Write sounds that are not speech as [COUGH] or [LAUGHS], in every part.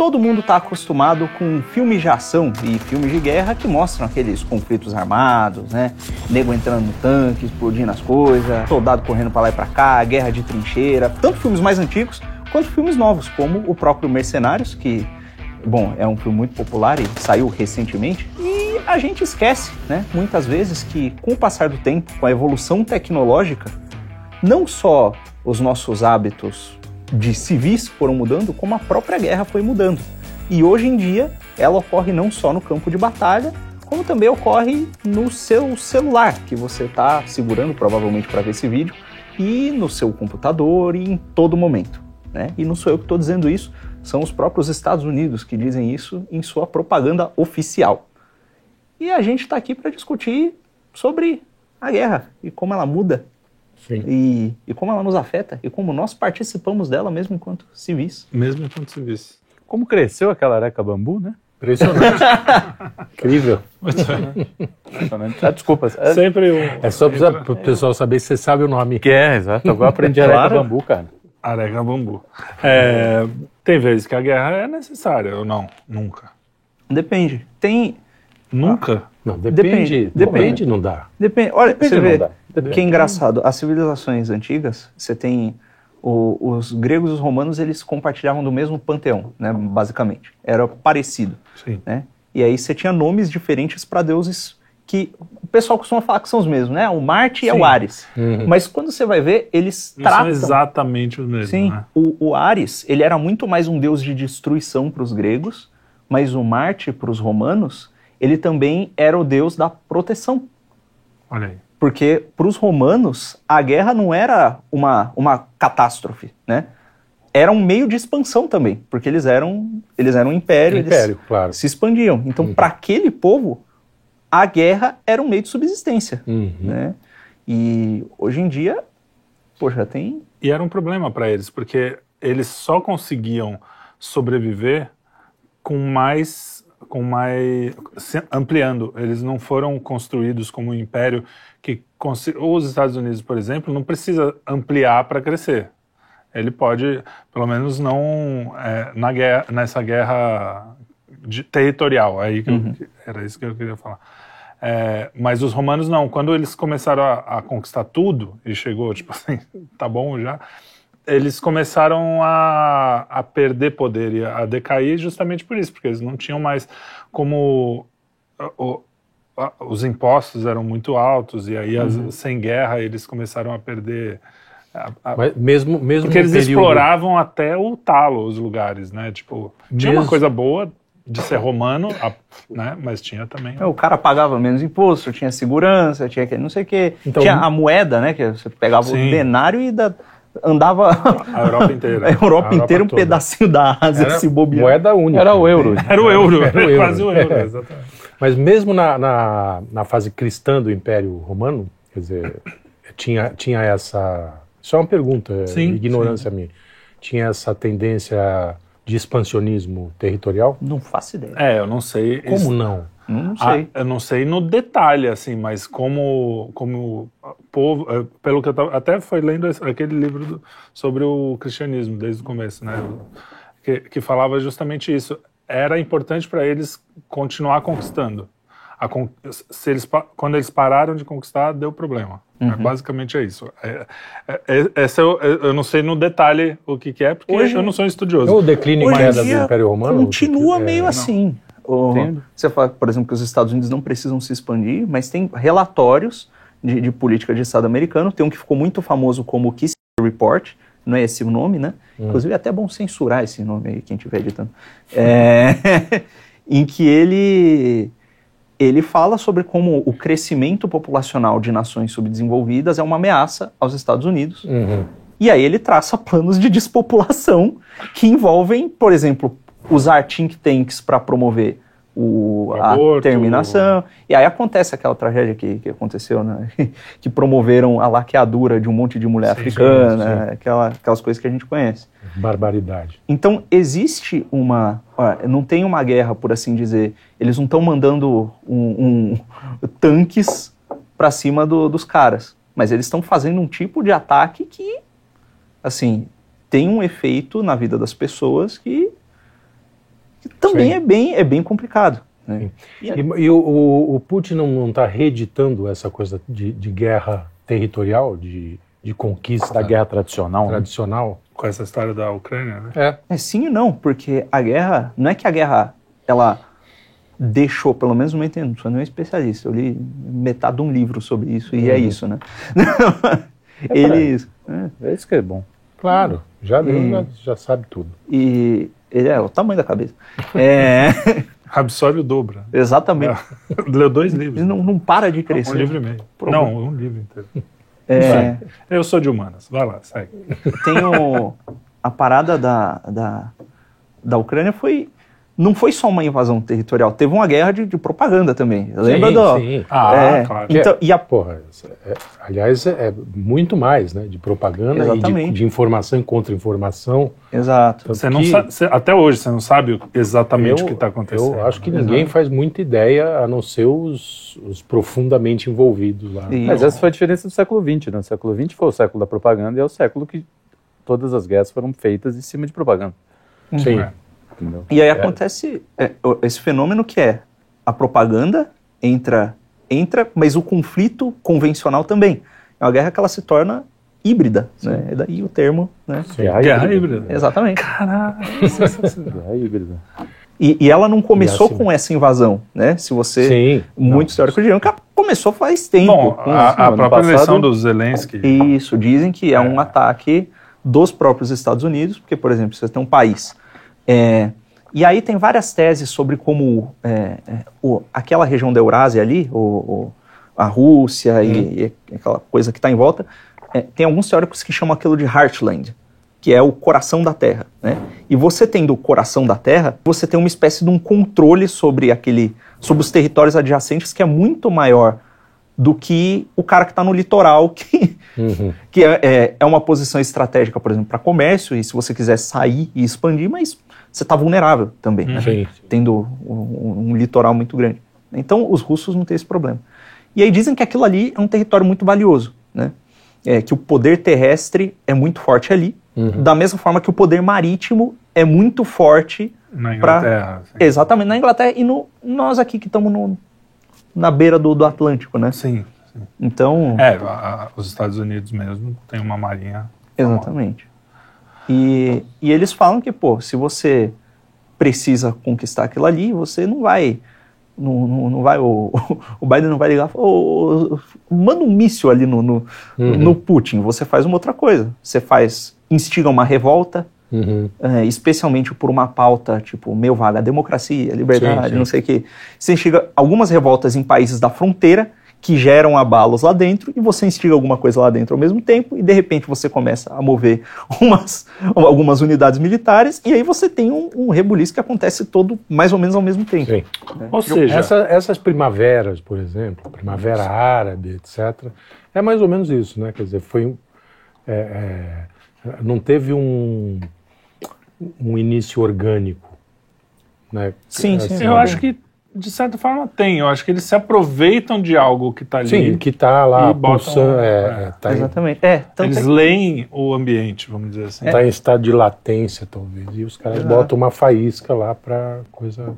todo mundo está acostumado com filmes de ação e filmes de guerra que mostram aqueles conflitos armados, né? Nego entrando no tanque, explodindo as coisas, soldado correndo para lá e para cá, guerra de trincheira. Tanto filmes mais antigos quanto filmes novos, como o próprio Mercenários, que, bom, é um filme muito popular e saiu recentemente. E a gente esquece, né? Muitas vezes que com o passar do tempo, com a evolução tecnológica, não só os nossos hábitos de civis foram mudando, como a própria guerra foi mudando. E hoje em dia, ela ocorre não só no campo de batalha, como também ocorre no seu celular, que você está segurando provavelmente para ver esse vídeo, e no seu computador e em todo momento. Né? E não sou eu que estou dizendo isso, são os próprios Estados Unidos que dizem isso em sua propaganda oficial. E a gente está aqui para discutir sobre a guerra e como ela muda e, e, como ela nos afeta e como nós participamos dela mesmo enquanto civis. Mesmo enquanto civis. Como cresceu aquela areca bambu, né? Impressionante. [LAUGHS] Incrível. Ah, desculpa. Sempre um... É só para o pessoal saber se você sabe o nome. Que é, exato. Agora aprendi areca claro. bambu, cara. Areca bambu. É, tem vezes que a guerra é necessária ou não? Nunca. Depende. Tem. Nunca? Não, depende. Depende, depende não dá. Depende. Olha, depende, você vê. Que é engraçado. As civilizações antigas, você tem o, os gregos e os romanos, eles compartilhavam do mesmo panteão, né? Basicamente, era parecido. Sim. Né? E aí você tinha nomes diferentes para deuses que o pessoal costuma falar que são os mesmos, né? O Marte Sim. e o Ares. Uhum. Mas quando você vai ver, eles Não tratam... são exatamente os mesmos, Sim. Né? O, o Ares, ele era muito mais um deus de destruição para os gregos, mas o Marte, para os romanos, ele também era o deus da proteção. Olha aí. Porque para os romanos, a guerra não era uma, uma catástrofe, né? Era um meio de expansão também, porque eles eram, eles eram um império, império eles claro. se expandiam. Então, uhum. para aquele povo, a guerra era um meio de subsistência, uhum. né? E hoje em dia, poxa, tem... E era um problema para eles, porque eles só conseguiam sobreviver com mais com mais ampliando. Eles não foram construídos como um império que os Estados Unidos, por exemplo, não precisa ampliar para crescer. Ele pode, pelo menos não é, na guerra, nessa guerra de, territorial. Aí uhum. eu, era isso que eu queria falar. É, mas os romanos não. Quando eles começaram a, a, conquistar tudo e chegou tipo assim, [LAUGHS] tá bom já. Eles começaram a, a perder poder e a decair justamente por isso, porque eles não tinham mais como o, os impostos eram muito altos e aí as, uhum. sem guerra eles começaram a perder a, a, Mas mesmo mesmo porque eles período... exploravam até o talo os lugares né tipo tinha mesmo... uma coisa boa de ser romano né mas tinha também o cara pagava menos imposto tinha segurança tinha que não sei o que então, tinha a moeda né que você pegava sim. o denário e da andava a Europa inteira. [LAUGHS] a Europa, inteira, um toda. pedacinho da Ásia era se bobear. Moeda única. Era o euro. Era o euro, era, o euro. quase o euro, exatamente. Mas mesmo na, na, na, fase cristã do Império Romano, quer dizer, tinha, tinha essa. Isso é uma pergunta, sim, ignorância sim. minha. Tinha essa tendência de expansionismo territorial? Não faço ideia. É, eu não sei. Como Isso... não? Não sei. Ah, eu não sei no detalhe, assim, mas como, como povo, é, pelo que eu tava, até foi lendo aquele livro do, sobre o cristianismo desde o começo, né? Que, que falava justamente isso. Era importante para eles continuar conquistando. A, se eles, quando eles pararam de conquistar, deu problema. É, uhum. É, basicamente é isso. É, é, é essa eu, eu, não sei no detalhe o que, que é, porque hoje, eu não sou estudioso. O declínio e queda do Império Romano? Continua meio assim. Você fala, por exemplo, que os Estados Unidos não precisam se expandir, mas tem relatórios de, de política de Estado americano. Tem um que ficou muito famoso como o Kissinger Report, não é esse o nome, né? Hum. Inclusive é até bom censurar esse nome aí, quem estiver editando. É, [LAUGHS] em que ele ele fala sobre como o crescimento populacional de nações subdesenvolvidas é uma ameaça aos Estados Unidos. Uhum. E aí ele traça planos de [LAUGHS] despopulação que envolvem, por exemplo, usar think tanks para promover o, a Aborto. terminação. E aí acontece aquela tragédia que, que aconteceu, né? [LAUGHS] que promoveram a laqueadura de um monte de mulher sim, africana, sim. Aquela, aquelas coisas que a gente conhece. Barbaridade. Então, existe uma. não tem uma guerra, por assim dizer. Eles não estão mandando um, um, [LAUGHS] tanques para cima do, dos caras. Mas eles estão fazendo um tipo de ataque que, assim, tem um efeito na vida das pessoas que também Sim. é bem, é bem complicado. Né? E, e, o, o, Putin não está reeditando essa coisa de, de guerra territorial, de, de conquista. Da guerra tradicional. Né? Tradicional. Né? Com essa história da Ucrânia, né? É. é sim e não, porque a guerra, não é que a guerra, ela deixou, pelo menos não entendo, não sou nenhum especialista, eu li metade de um livro sobre isso e é uhum. [LAUGHS] é isso, né? É Eles... É. é. isso que é bom. Claro, já, e, já, já sabe tudo. E ele é o tamanho da cabeça. É... [LAUGHS] Absorve o dobro. Exatamente. É. Leu dois livros. Ele não, não para de crescer. Um livro e meio. Não, um livro inteiro. É... Eu sou de humanas. Vai lá, segue. Tem o... A parada da, da, da Ucrânia foi não foi só uma invasão territorial, teve uma guerra de, de propaganda também. Lembra sim, do. Sim. Ah, é, claro. Então, e a... Porra, é, aliás, é, é, muito mais, né? De propaganda Exatamente. e de, de informação e contra-informação. Exato. Você não sabe, você, até hoje você não sabe exatamente eu, o que está acontecendo. Eu acho que ninguém faz muita ideia, a não ser os, os profundamente envolvidos lá. Mas essa foi a diferença do século XX, né? O século XX foi o século da propaganda e é o século que todas as guerras foram feitas em cima de propaganda. Sim. É. Entendeu? E aí é. acontece é, esse fenômeno que é a propaganda entra, entra, mas o conflito convencional também. É uma guerra que ela se torna híbrida, Sim. né? É daí o termo, né? Sim, guerra, guerra híbrida. Exatamente. Caralho, [LAUGHS] guerra híbrida. E, e, ela não começou assim, com essa invasão, né? Se você, Sim, muito histórico diriam que começou faz tempo. Bom, a, a própria passado, eleição do Zelensky. Isso, dizem que é, é um ataque dos próprios Estados Unidos, porque, por exemplo, você tem um país é, e aí tem várias teses sobre como é, é, o, aquela região da Eurásia ali, o, o, a Rússia uhum. e, e, aquela coisa que está em volta, é, tem alguns teóricos que chamam aquilo de Heartland, que é o coração da Terra. Né? E você tendo o coração da Terra, você tem uma espécie de um controle sobre aquele, sobre os territórios adjacentes que é muito maior do que o cara que está no litoral, que, uhum. [LAUGHS] que é, é, é, uma posição estratégica, por exemplo, para comércio, e se você quiser sair e expandir, mas você está vulnerável também, né? tendo um, um, litoral muito grande. Então, os russos não têm esse problema. E aí dizem que aquilo ali é um território muito valioso, né? É, que o poder terrestre é muito forte ali, uhum. da mesma forma que o poder marítimo é muito forte na Inglaterra. Pra... Exatamente, na Inglaterra e no, nós aqui que estamos na beira do, do Atlântico, né? Sim. sim. Então. É, a, a, os Estados Unidos mesmo tem uma marinha. Exatamente. E, e eles falam que, pô, se você precisa conquistar aquilo ali, você não vai. Não, não, não vai [LAUGHS] o, o Biden não vai ligar oh, manda um míssil ali no, no, uhum. no, Putin. Você faz uma outra coisa. Você faz, instiga uma revolta, uhum. é, especialmente por uma pauta tipo meu vaga, democracia, liberdade, sim, sim. não sei o quê. Você instiga algumas revoltas em países da fronteira que geram abalos lá dentro e você instiga alguma coisa lá dentro ao mesmo tempo e de repente você começa a mover [LAUGHS] umas, algumas unidades militares e aí você tem um, um rebuliço que acontece todo mais ou menos ao mesmo tempo. Sim. Né? Ou seja, Essa, essas primaveras, por exemplo, primavera árabe, etc., é mais ou menos isso, né? Quer dizer, foi é, é, não teve um, um início orgânico, né? Sim, assim, sim. Eu acho que de certa forma tem. Eu acho que eles se aproveitam de algo que está ali. Sim, que está lá pulsando. É, é, tá Exatamente. É, eles é... leem o ambiente, vamos dizer assim. Está em estado de latência, talvez. E os caras Exato. botam uma faísca lá para coisa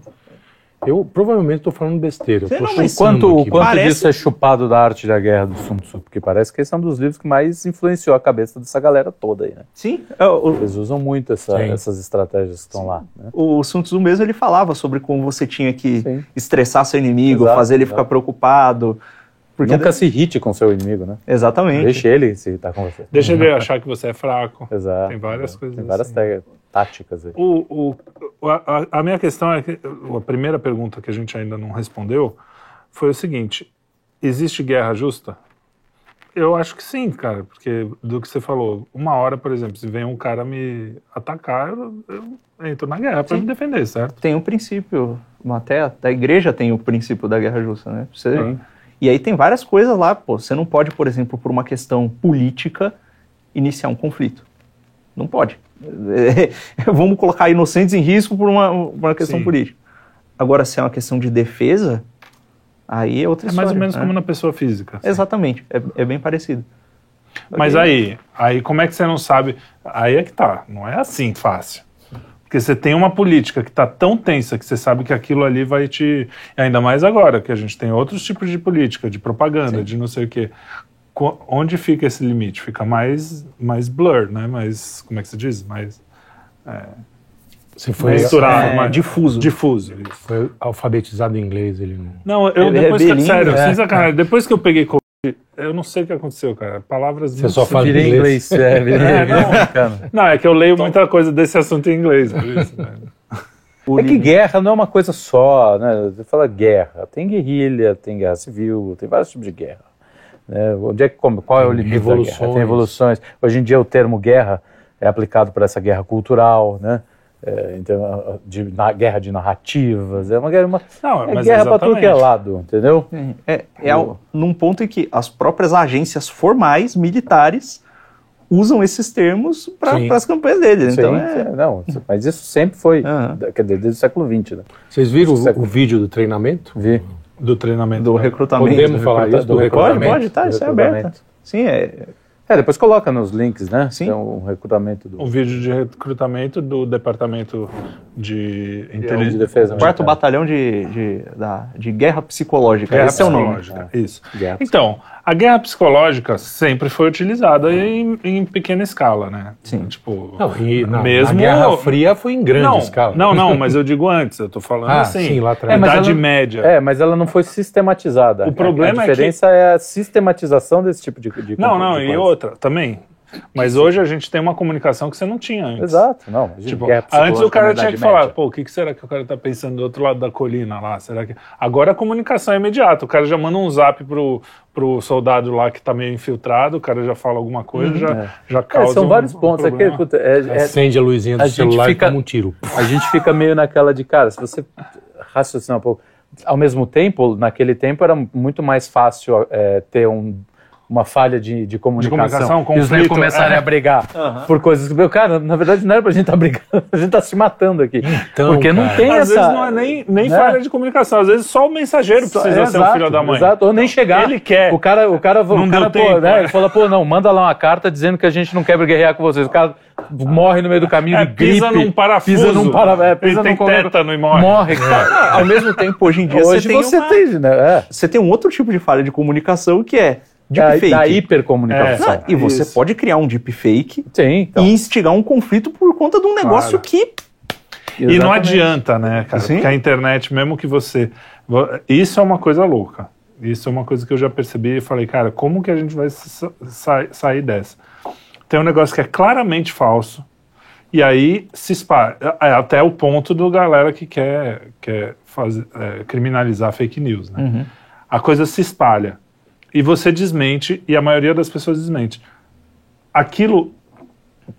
eu provavelmente estou falando besteira. Sei não, mas quanto, aqui, quanto parece... disso é chupado da arte da guerra do Sun Tzu? Porque parece que esse é um dos livros que mais influenciou a cabeça dessa galera toda aí, né? Sim. Eu, Eles usam muito essa, essas estratégias que estão lá. Né? O Sun Tzu mesmo ele falava sobre como você tinha que Sim. estressar seu inimigo, exato, fazer ele exato. ficar preocupado. Porque Nunca se irrite com seu inimigo, né? Exatamente. Deixa ele se irritar com você. Deixa ele achar que você é fraco. Exato. Tem várias coisas. Tem várias assim. Táticas aí. O, o, a, a, minha questão é que a primeira pergunta que a gente ainda não respondeu foi o seguinte: existe guerra justa? Eu acho que sim, cara, porque do que você falou, uma hora, por exemplo, se vem um cara me atacar, eu, eu entro na guerra para me defender, certo? Tem um princípio, até da igreja tem o princípio da guerra justa, né? Você, sim e aí tem várias coisas lá, pô. Você não pode, por exemplo, por uma questão política, iniciar um conflito. Não pode. [LAUGHS] Vamos colocar inocentes em risco por uma, uma questão Sim. política. Agora, se é uma questão de defesa, aí é outra é história. É mais ou menos né? como na pessoa física. Assim. Exatamente. É, é, bem parecido. Mas aí, aí como é que você não sabe? Aí é que tá. Não é assim fácil. Porque você tem uma política que está tão tensa que você sabe que aquilo ali vai te. Ainda mais agora, que a gente tem outros tipos de política, de propaganda, Sim. de não sei o quê. Onde fica esse limite? Fica mais, mais blur, né? Mais. Como é que se diz? Mais. É, você foi misturado, é, mas difuso. Difuso. Foi alfabetizado em inglês, ele não. Não, eu ele é depois é que, sério, é. sem sacanagem, depois que eu peguei eu não sei o que aconteceu, cara. Palavras Você só fala inglês. inglês. É, [LAUGHS] é, não, não, é que eu leio muita coisa desse assunto em inglês, por isso, né? É que guerra não é uma coisa só, né? Você fala guerra, tem guerrilha, tem guerra civil, tem vários tipos de guerra. Né? Onde é que, qual é o limite da guerra? Tem revoluções. Hoje em dia o termo guerra é aplicado para essa guerra cultural, né? É, então, de, na, guerra de narrativas, é uma guerra, uma, Não, é guerra para tudo que é lado, entendeu? É, é, é num ponto em que as próprias agências formais, militares, usam esses termos para as campanhas deles. Então é... Não, mas isso sempre foi, uhum. desde o século XX. Né? Vocês viram o, o, vídeo do treinamento? Vi. Do treinamento. Do recrutamento. Podemos do falar isso? Do, recrutamento? Pode, pode, tá, isso é aberto. Sim, é, é, depois coloca nos links, né? Sim. Tem um recrutamento do. Um vídeo de recrutamento do Departamento de Inteligência de Defesa. Quarto Batalhão de, de, da, de Guerra Psicológica. Guerra Esse Psicológica. é o nome. Isso. Guerra então, a guerra psicológica sempre foi utilizada em, em pequena escala, né? Sim. Tipo, não, e, não, mesmo... a Guerra Fria foi em grande não, escala. Não, não, [LAUGHS] mas eu digo antes, eu tô falando ah, assim, sim, lá atrás. É, Idade ela, Média. É, mas ela não foi sistematizada. O problema a, a diferença é, que... é a sistematização desse tipo de, de Não, não, de e outra, também, mas hoje a gente tem uma comunicação que você não tinha antes. Exato, não. Tipo, antes o cara tinha que média. falar, pô, o que, que, será que o cara tá pensando do outro lado da colina lá? Será que. Agora a comunicação é imediata. O cara já manda um zap pro, pro soldado lá que tá meio infiltrado, o cara já fala alguma coisa, uhum, já, é. já causa. É, são vários um, pontos. Um é, é, é, Acende a luzinha do a celular fica, e toma um tiro. A gente fica meio naquela de, cara, se você raciocinar um pouco. Ao mesmo tempo, naquele tempo era muito mais fácil é, ter um uma falha de, de comunicação. De comunicação e os negros começarem é. a brigar uhum. por coisas que, cara, na verdade não era pra gente estar tá brigando, [LAUGHS] a gente tá se matando aqui. Então, Porque cara, não tem às essa... Às vezes não é nem, nem né? falha de comunicação, às vezes só o mensageiro precisa é, ser exato, o filho da mãe. Exato, ou nem chegar. Ele quer. O cara, o cara, não o cara pô, tempo, né, é. ele fala, pô, não, manda lá uma carta dizendo que a gente não quer guerrear com vocês. O cara morre no meio do caminho é, de gripe. Pisa num parafuso. Pisa num parafuso. É, pisa ele num tem tétano e morre. Morre, cara. Ao mesmo tempo, hoje em dia, hoje você, você tem, uma... tem né? É. Você tem um outro tipo de falha de comunicação que é deepfake. Da, da hipercomunicação. É, e você Isso. pode criar um deepfake Sim, então. e instigar um conflito por conta de um negócio claro. que. Exatamente. E não adianta, né, cara? Sim. Porque a internet, mesmo que você. Isso é uma coisa louca. Isso é uma coisa que eu já percebi e falei, cara, como que a gente vai sa sair dessa? Tem um negócio que é claramente falso, e aí se espalha. É, é até o ponto do galera que quer, quer fazer, é, criminalizar fake news, né? Uhum. A coisa se espalha e você desmente, e a maioria das pessoas desmente. Aquilo,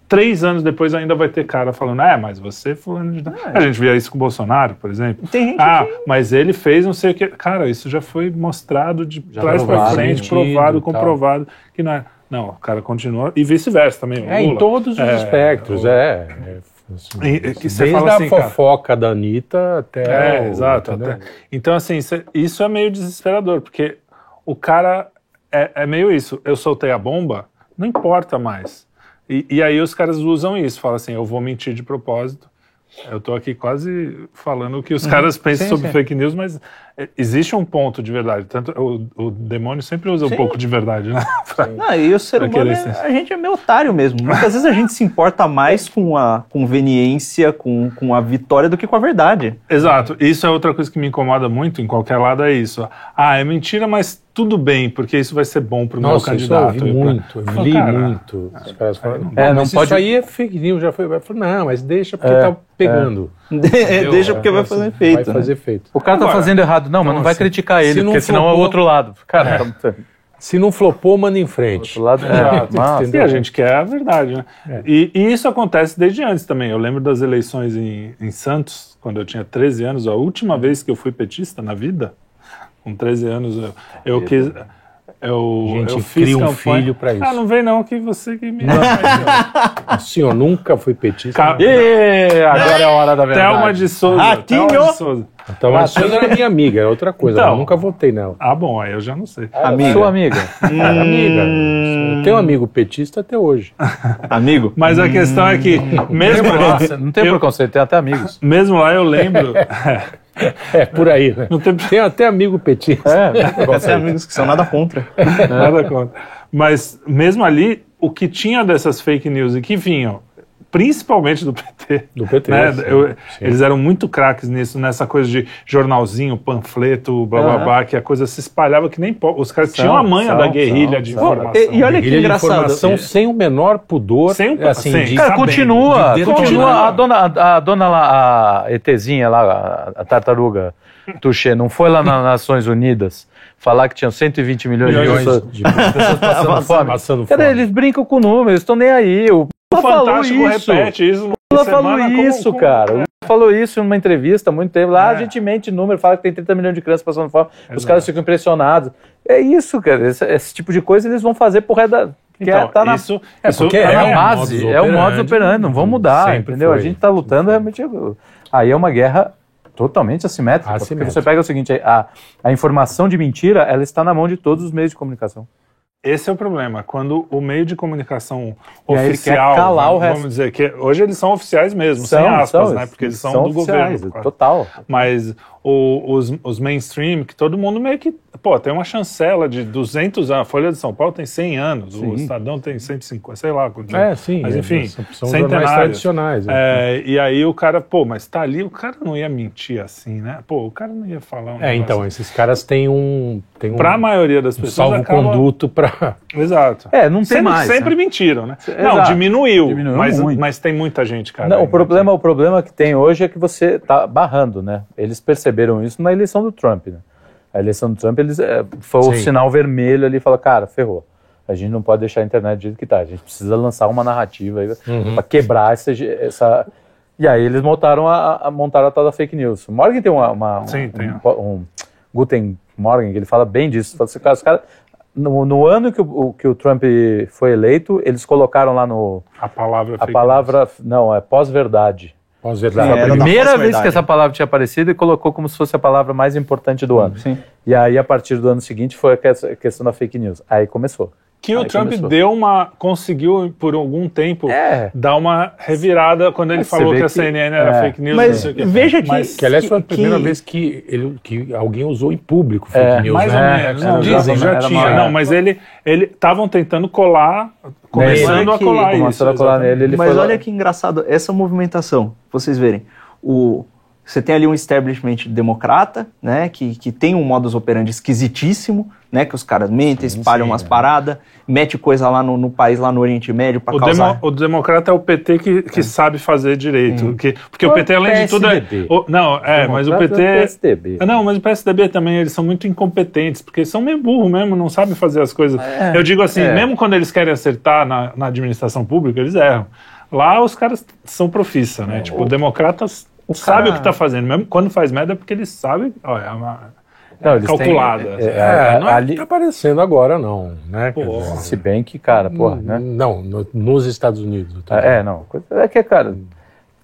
três anos depois, ainda vai ter cara falando, é, mas você fulano de... É. A gente via isso com o Bolsonaro, por exemplo. Tem ah, que... mas ele fez não sei o que. Cara, isso já foi mostrado de já trás para frente, mentido, provado, comprovado, que não é. Não, o cara continua, e vice-versa também. É, em todos os é, aspectos, o... é. assim, e, que você desde a assim, fofoca cara, da Anitta até. É, o, exato. Até. Então, assim, isso é meio desesperador, porque o cara é, é, meio isso. Eu soltei a bomba, não importa mais. E, e, aí os caras usam isso, falam assim, eu vou mentir de propósito. Eu estou aqui quase falando o que os uhum. caras pensam sim, sobre sim. fake news, mas é, existe um ponto de verdade. Tanto o, o demônio sempre usa Sim. um pouco de verdade, né? [LAUGHS] pra, Não, e o ser humano, é, a gente é meio otário mesmo. Muitas vezes a gente se importa mais com a conveniência, com, com a vitória do que com a verdade. Exato. Isso é outra coisa que me incomoda muito em qualquer lado, é isso. Ah, é mentira, mas tudo bem, porque isso vai ser bom para o meu candidato. Isso eu ouvi muito, eu li cara, muito. Os caras falam, é, não, não pode... isso aí é fake news, já foi. Não, mas deixa porque é, tá pegando. [LAUGHS] É. deixa porque vai fazer efeito. Vai fazer efeito. O cara tá fazendo errado. Não, mas não vai criticar ele, se porque senão é o outro lado. Cara, é. Se não flopou, manda em frente. O lado é, mas, e a gente quer a verdade, né? É. E, e, isso acontece desde antes também. Eu lembro das eleições em, em, Santos, quando eu tinha 13 anos, a última vez que eu fui petista na vida, com 13 anos, eu, eu quis. Eu, a gente eu fiz cria um campanha. filho para isso. Ah, não vem não, que você que me... O senhor [LAUGHS] nunca foi petista. Ca- E agora é a hora da verdade. Thelma de Souza. Ratinho! Thelma de Souza. Então a senhora era minha amiga, é outra coisa. Então. eu nunca votei nela. Ah, bom, aí eu já não sei. Amiga. Sua amiga. amiga. Eu tenho um amigo petista até hoje. [LAUGHS] Amigo? Mas a questão é que, mesmo lá, Nossa, não tem eu- preconceito, tem até amigos. mesmo lá eu lembro... [LAUGHS] É, por aí, né? Não tem Tem até amigo petista. É, Até amigos que são nada contra. Nada contra. Mas mesmo ali, o que tinha dessas fake news e que vinham, principalmente do PT. Do PT, né? sim, Eu- sim. Eles eram muito craques nisso, nessa coisa de jornalzinho, panfleto, blá blá blá, que a coisa se espalhava que nem. Os caras São, tinham a manha são, da guerrilha são, de são. informação. E, e olha que Guerrilha de engraçado. informação sem o menor pudor. Sem o- assim, sem. de- Cara, Sabendo, continua, de continua. A dona, a, a dona lá, a ETzinha lá, a, a tartaruga Tuxê, não foi lá nas Nações Unidas falar que tinham 120 milhões, de milhões pessoas, de pessoas [LAUGHS] passando fome? passando Cara, fome. eles brincam com números, estão nem aí. O Lula falou isso. repete isso. Lula falou isso, como- cara. O Lula falou isso numa entrevista há muito tempo. Lá É. a gente mente número, fala que tem 30 milhões de crianças passando fome. Os Exato. caras ficam impressionados. É isso, cara. Esse, esse tipo de coisa eles vão fazer por resto da. que Então, é, tá na, isso, É, porque tá é na o base, é o modus operandi, operandi, não vão mudar, sempre entendeu? foi. A gente tá lutando realmente. Aí é uma guerra totalmente assimétrica. Porque Assimétrica. você pega o seguinte: a, a informação de mentira ela está na mão de todos os meios de comunicação. Esse é o problema. Quando o meio de comunicação E oficial, calar o vamos, resto. vamos dizer que hoje eles são oficiais mesmo, sem aspas, né? Porque eles são, do oficiais, governo. Total. Mas o- os, os mainstream, que todo mundo meio que. Pô, tem uma chancela de 200 anos. A Folha de São Paulo tem 100 anos, Sim. o Estadão tem 150, sei lá. quantos É, sim. Mas é, enfim, são, são jornais tradicionais. né? É, e aí o cara, pô, mas tá ali, o cara não ia mentir assim, né? Pô, o cara não ia falar um É, negócio então, esses caras têm um. Têm um, Pra maioria das um pessoas. acaba- salvo-conduto para. Exato. É, não tem sempre, mais. né? sempre mentiram, né? Não, Exato. diminuiu, Diminuiu mas, muito. mas tem muita gente, cara. Não, o ainda problema, o problema que tem hoje é que você está barrando, né? Eles perceberam isso na eleição do Trump, né? A eleição do Trump, eles, é, foi o Sim. sinal vermelho ali, fala, cara, ferrou. A gente não pode deixar a internet do jeito que tá. A gente precisa lançar uma narrativa aí Uhum. para quebrar essa, essa... E aí eles montaram a, a, montaram a tal da fake news. O Morgan tem uma... uma um, Sim, tem. Um, um Guten Morgan, que ele fala bem disso. Fala assim, cara, os caras... No, no ano que o, que o Trump foi eleito, eles colocaram lá no... A palavra A fake palavra... Não, é pós-verdade. Pós-verdade. Sim, era da Primeira vez que essa palavra tinha aparecido e colocou como se fosse a palavra mais importante do ano. Sim. E aí, a partir do ano seguinte, foi a a questão da fake news. Aí começou. Que o Aí Trump começou. deu uma. conseguiu por algum tempo É. dar uma revirada quando ele É, você falou que a que- CNN era é. fake news. Mas o veja que- Mas, Que aliás foi a primeira que- vez que, ele, que alguém usou em público fake É, news. mais né? ou menos. É, não, dizem, já tinha. uma- Não, mas ele. Estavam tentando colar. Começando Olha a colar isso. Começaram a colar nele, ele Mas olha que engraçado essa movimentação. Vocês verem. O, você tem ali um establishment democrata, né? Que, que tem um modus operandi esquisitíssimo, né? Que os caras mentem, espalham sim, umas é. paradas, mete coisa lá no, no país, lá no Oriente Médio, pra O, causar. demo- o democrata é o PT que, que sabe fazer direito. Que, porque o Ou PT, além de tudo, é. PSDB. o- não, é, mas o PT. é PSDB. Ah, Não, mas o PSDB também, eles são muito incompetentes, porque são meio burros mesmo, não sabem fazer as coisas. É, Eu digo assim, é. mesmo quando eles querem acertar na, na administração pública, eles erram. Lá os caras são profissa, né? tipo, democratas sabem cara- o que tá fazendo. Mesmo quando faz merda, é porque eles sabem. Ó, é uma Não, eles têm- calculada. é, É, não ali- está aparecendo agora, não. Né? Pô, Se bem que, cara, porra, né? Não, no- nos Estados Unidos. eu tô É, não. coisa- É que, cara,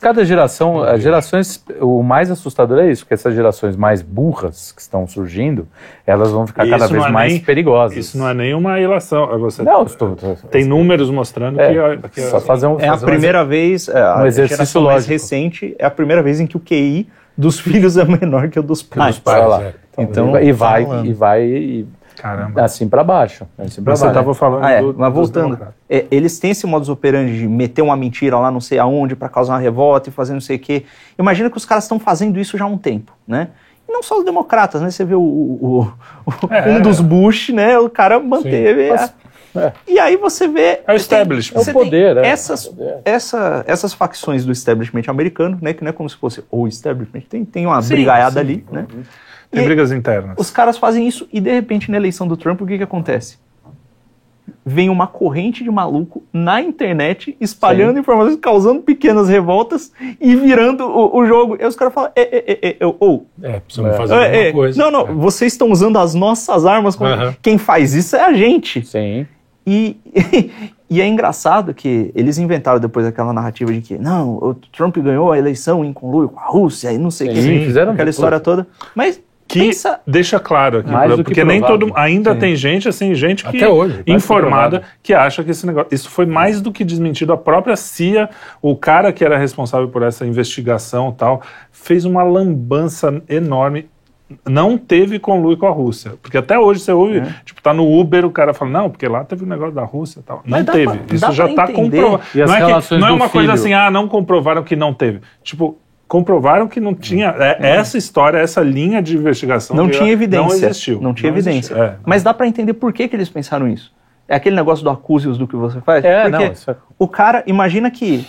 cada geração, as gerações, o mais assustador é isso, que essas gerações mais burras que estão surgindo, elas vão ficar cada vez é mais nem- perigosas. Isso não é nenhuma ilação. é Você Não, estou, estou- tem números mostrando é, que, que só fazer um, É a fazer um primeira vez, é, a um exercício geração mais lógico. recente, é a primeira vez em que o QI dos [LAUGHS] filhos é menor que o dos pais. dos pais, é. Então, e vai, falando. e vai e- Caramba. assim para baixo. Assim pra Mas você baixo. estava falando Ah, é, do, mas voltando, é, eles têm esse modus operandi de meter uma mentira lá não sei aonde pra causar uma revolta e fazer não sei o quê. Imagina que os caras estão fazendo isso já há um tempo, né? E não só os democratas, né? Você vê o, o- o- É. um dos Bush, né? O cara manteve. Mas- a- é. E aí você vê. É o establishment. você É o poder, tem é. Essas, essa- essas facções do establishment americano, né? Que não é como se fosse o establishment, tem, tem uma Sim, brigaiada sim. ali, né? Tem E- brigas internas. Os caras fazem isso e de repente na eleição do Trump o que que acontece? vem uma corrente de maluco na internet espalhando Sim. informações, causando pequenas revoltas e virando o, o jogo. E os caras falam, é, é, é, é, ou. É, precisamos fazer é, alguma coisa. Não, não, vocês estão usando as nossas armas. Como... Quem faz isso é a gente. Sim. E, [LAUGHS] e é engraçado que eles inventaram depois aquela narrativa de que não, o Trump ganhou a eleição em conluio com a Rússia e não sei o que. Sim, fizeram aquela história toda. Mas que Pensa... deixa claro aqui, pra, porque nem todo ainda Sim. tem gente assim, gente que hoje, informada que acha que esse negócio, isso foi mais do que desmentido. A própria CIA, o cara que era responsável por essa investigação, tal, fez uma lambança enorme não teve conluio com a Rússia. Porque até hoje você ouve, é. tipo, tá no Uber, o cara fala, não, porque lá teve um negócio da Rússia e tal. Não teve. Pra, Isso já tá comprovado. Não é, que, não é uma filho. coisa assim, ah, não comprovaram que não teve. Tipo, comprovaram que não tinha. É, essa história, essa linha de investigação não tinha evidência. Não existiu. Não tinha não evidência. É. Mas dá para entender por que, que eles pensaram isso. É aquele negócio do acuse-os do que você faz? É, Porque não, isso é... o cara, imagina que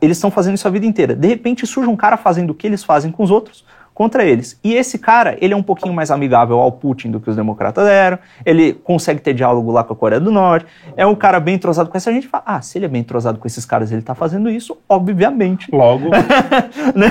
eles estão fazendo isso a vida inteira. De repente surge um cara fazendo o que eles fazem com os outros contra eles. E esse cara, ele é um pouquinho mais amigável ao Putin do que os democratas eram, ele consegue ter diálogo lá com a Coreia do Norte, é um cara bem entrosado com essa gente, fala, ah, se ele é bem entrosado com esses caras, ele tá fazendo isso, obviamente. Logo. [LAUGHS] né?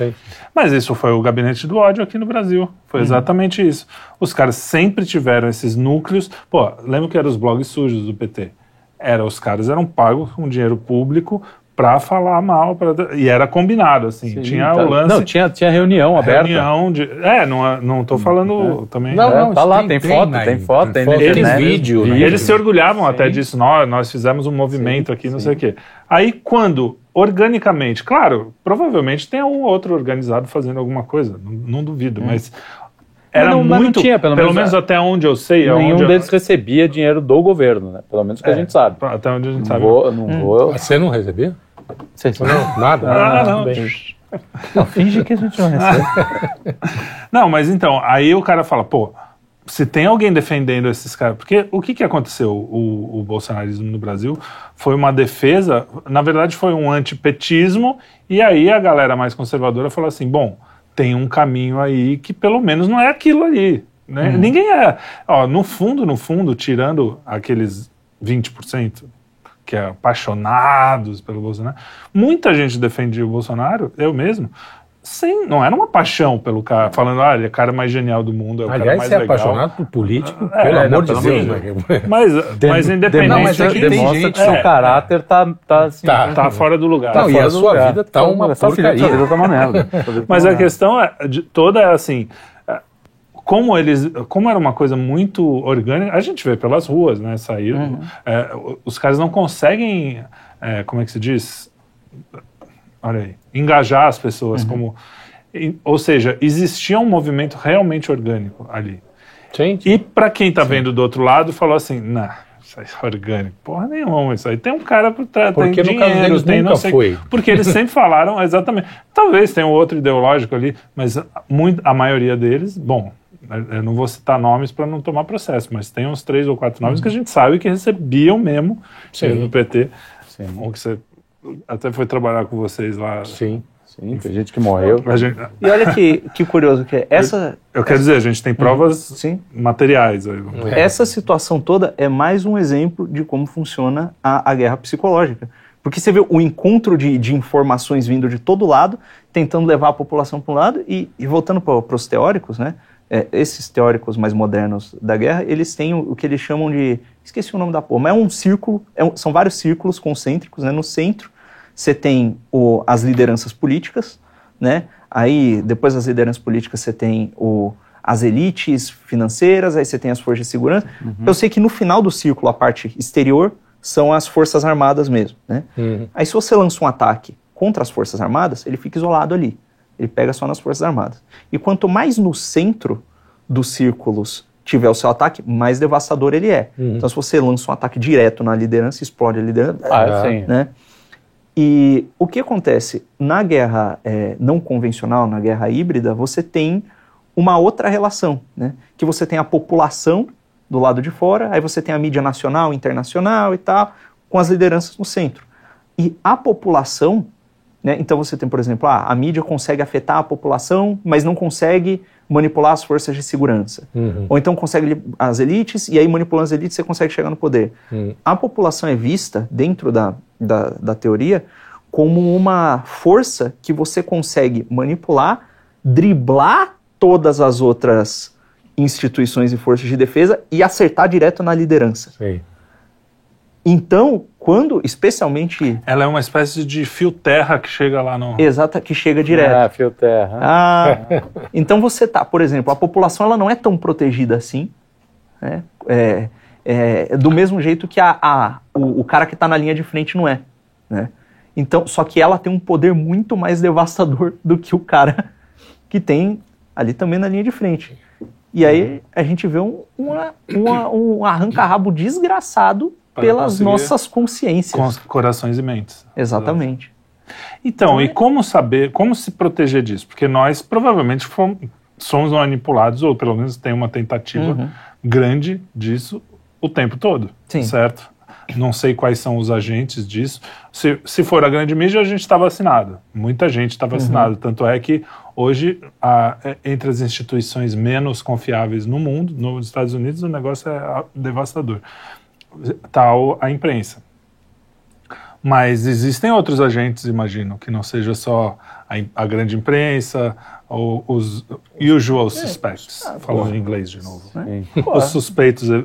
é, Mas isso foi o gabinete do ódio aqui no Brasil, foi uhum. exatamente uhum. isso. Os caras sempre tiveram esses núcleos, pô, lembra que eram os blogs sujos do PT? Era, os caras eram pagos com dinheiro público para falar mal, pra, e era combinado, assim, Sim, tinha tá. o lance... Não, tinha, tinha reunião aberta. Reunião de... É, não, não tô falando é. também... Não, não, tá lá, tem, tem foto, tem, tem foto, tem, tem, eles, né? vídeo. Né? Eles se orgulhavam Sim. até disso, nós, nós fizemos um movimento Sim, aqui, não sei o quê. Aí, quando, organicamente, claro, provavelmente tem um outro organizado fazendo alguma coisa, não, não duvido, hum. mas era não, muito, tinha, pelo, pelo menos, menos, até onde eu sei. Nenhum deles eu... recebia dinheiro do governo, né? Pelo menos que é, a gente sabe. Até onde a gente não sabe. Vou, não hum. vou. Você não recebia? Você não, nada? Ah, não. Bem. Não, finge que a gente não recebe. [LAUGHS] não, mas então, aí o cara fala, pô, se tem alguém defendendo esses caras. Porque o que, que aconteceu? O, o bolsonarismo no Brasil foi uma defesa, na verdade, foi um antipetismo, e aí a galera mais conservadora falou assim: bom, tem um caminho aí que pelo menos não é aquilo ali. Né? Uhum. Ninguém é. Ó, no fundo, no fundo, tirando aqueles 20%, que é apaixonados pelo Bolsonaro. Muita gente defendia o Bolsonaro, eu mesmo, sem, não era uma paixão pelo cara, falando, ah, ele é o cara mais genial do mundo, é o Aliás, cara mais é legal. apaixonado por político, é, pelo é, amor de Deus. Né? [LAUGHS] Mas, de, mas independente... Não, mas é que demonstra gente, que seu é, caráter tá, tá, assim, tá, tá fora do lugar. Não, tá e a sua vida tá uma porcaria. [LAUGHS] Tá uma merda. mas a questão é, de, toda é assim, como eles, como era uma coisa muito orgânica, a gente vê pelas ruas, né, sair, uhum. é, os caras não conseguem, é, como é que se diz, olha aí, engajar as pessoas, uhum. como, ou seja, existia um movimento realmente orgânico ali. Sim, E para quem está vendo do outro lado, falou assim, não, isso aí é orgânico, porra nenhuma, isso aí tem um cara por trás, tem dinheiro, no caso deles tem nunca não sei, foi. porque eles sempre falaram exatamente, talvez tenha um outro ideológico ali, mas muito, a maioria deles, bom, eu não vou citar nomes para não tomar processo, mas tem uns três ou quatro nomes uhum. que a gente sabe que recebiam mesmo Sim. no PT. Sim. Ou que você até foi trabalhar com vocês lá. Sim. Sim, tem gente que morreu. Gente... E olha que, que curioso que é. Essa, eu, eu quero dizer, a gente tem provas sim. materiais. Aí. Essa situação toda é mais um exemplo de como funciona a, a guerra psicológica. Porque você vê o encontro de, de informações vindo de todo lado, tentando levar a população para um lado, e, e voltando para os teóricos, né? É, esses teóricos mais modernos da guerra, eles têm o, o, que eles chamam de. Esqueci o nome da porra, mas é um círculo, é um, são vários círculos concêntricos, né? No centro você tem o, as lideranças políticas, né? Aí, depois das lideranças políticas, você tem o, as elites financeiras, aí você tem as forças de segurança. Uhum. Eu sei que no final do círculo, a parte exterior, são as forças armadas mesmo, né? Uhum. Aí se você lança um ataque contra as forças armadas, ele fica isolado ali. Ele pega só nas Forças Armadas. E quanto mais no centro dos círculos tiver o seu ataque, mais devastador ele é. Uhum. Então, se você lança um ataque direto na liderança, explode a liderança. Ah, sim. Né? E o que acontece? Na guerra é, não convencional, na guerra híbrida, você tem uma outra relação, né? que você tem a população do lado de fora, aí você tem a mídia nacional, internacional e tal, com as lideranças no centro. E a população Né? Então você tem, por exemplo, ah, a mídia consegue afetar a população, mas não consegue manipular as forças de segurança. Uhum. Ou então consegue as elites, e aí manipulando as elites você consegue chegar no poder. Uhum. A população é vista, dentro da, da, da teoria, como uma força que você consegue manipular, driblar todas as outras instituições e forças de defesa e acertar direto na liderança. Sim. Então, quando, especialmente. Ela é uma espécie de fio terra que chega lá no. Exata, que chega direto. Ah, fio terra. Ah, [LAUGHS] então você tá, por exemplo, a população ela não é tão protegida assim. Né? É, é, do mesmo jeito que a, a o, o, cara que está na linha de frente não é. Né? Então, só que ela tem um poder muito mais devastador [LAUGHS] do que o cara que tem ali também na linha de frente. E aí a gente vê um, uma, uma, um arranca-rabo desgraçado pelas nossas consciências. Corações e mentes. Exatamente. Então, então e é... como saber, como se proteger disso? Porque nós provavelmente fomos, somos manipulados, ou pelo menos tem uma tentativa uhum. grande disso o tempo todo. Sim. Certo? Não sei quais são os agentes disso. Se, se for a grande mídia, a gente está vacinado. Muita gente está vacinado. Uhum. Tanto é que hoje, a, é, entre as instituições menos confiáveis no mundo, nos Estados Unidos, o negócio é devastador tal a imprensa. Mas existem outros agentes, imagino, que não seja só a, a grande imprensa, ou os usual suspects, é, falando em inglês de novo. Né? Os suspeitos. É,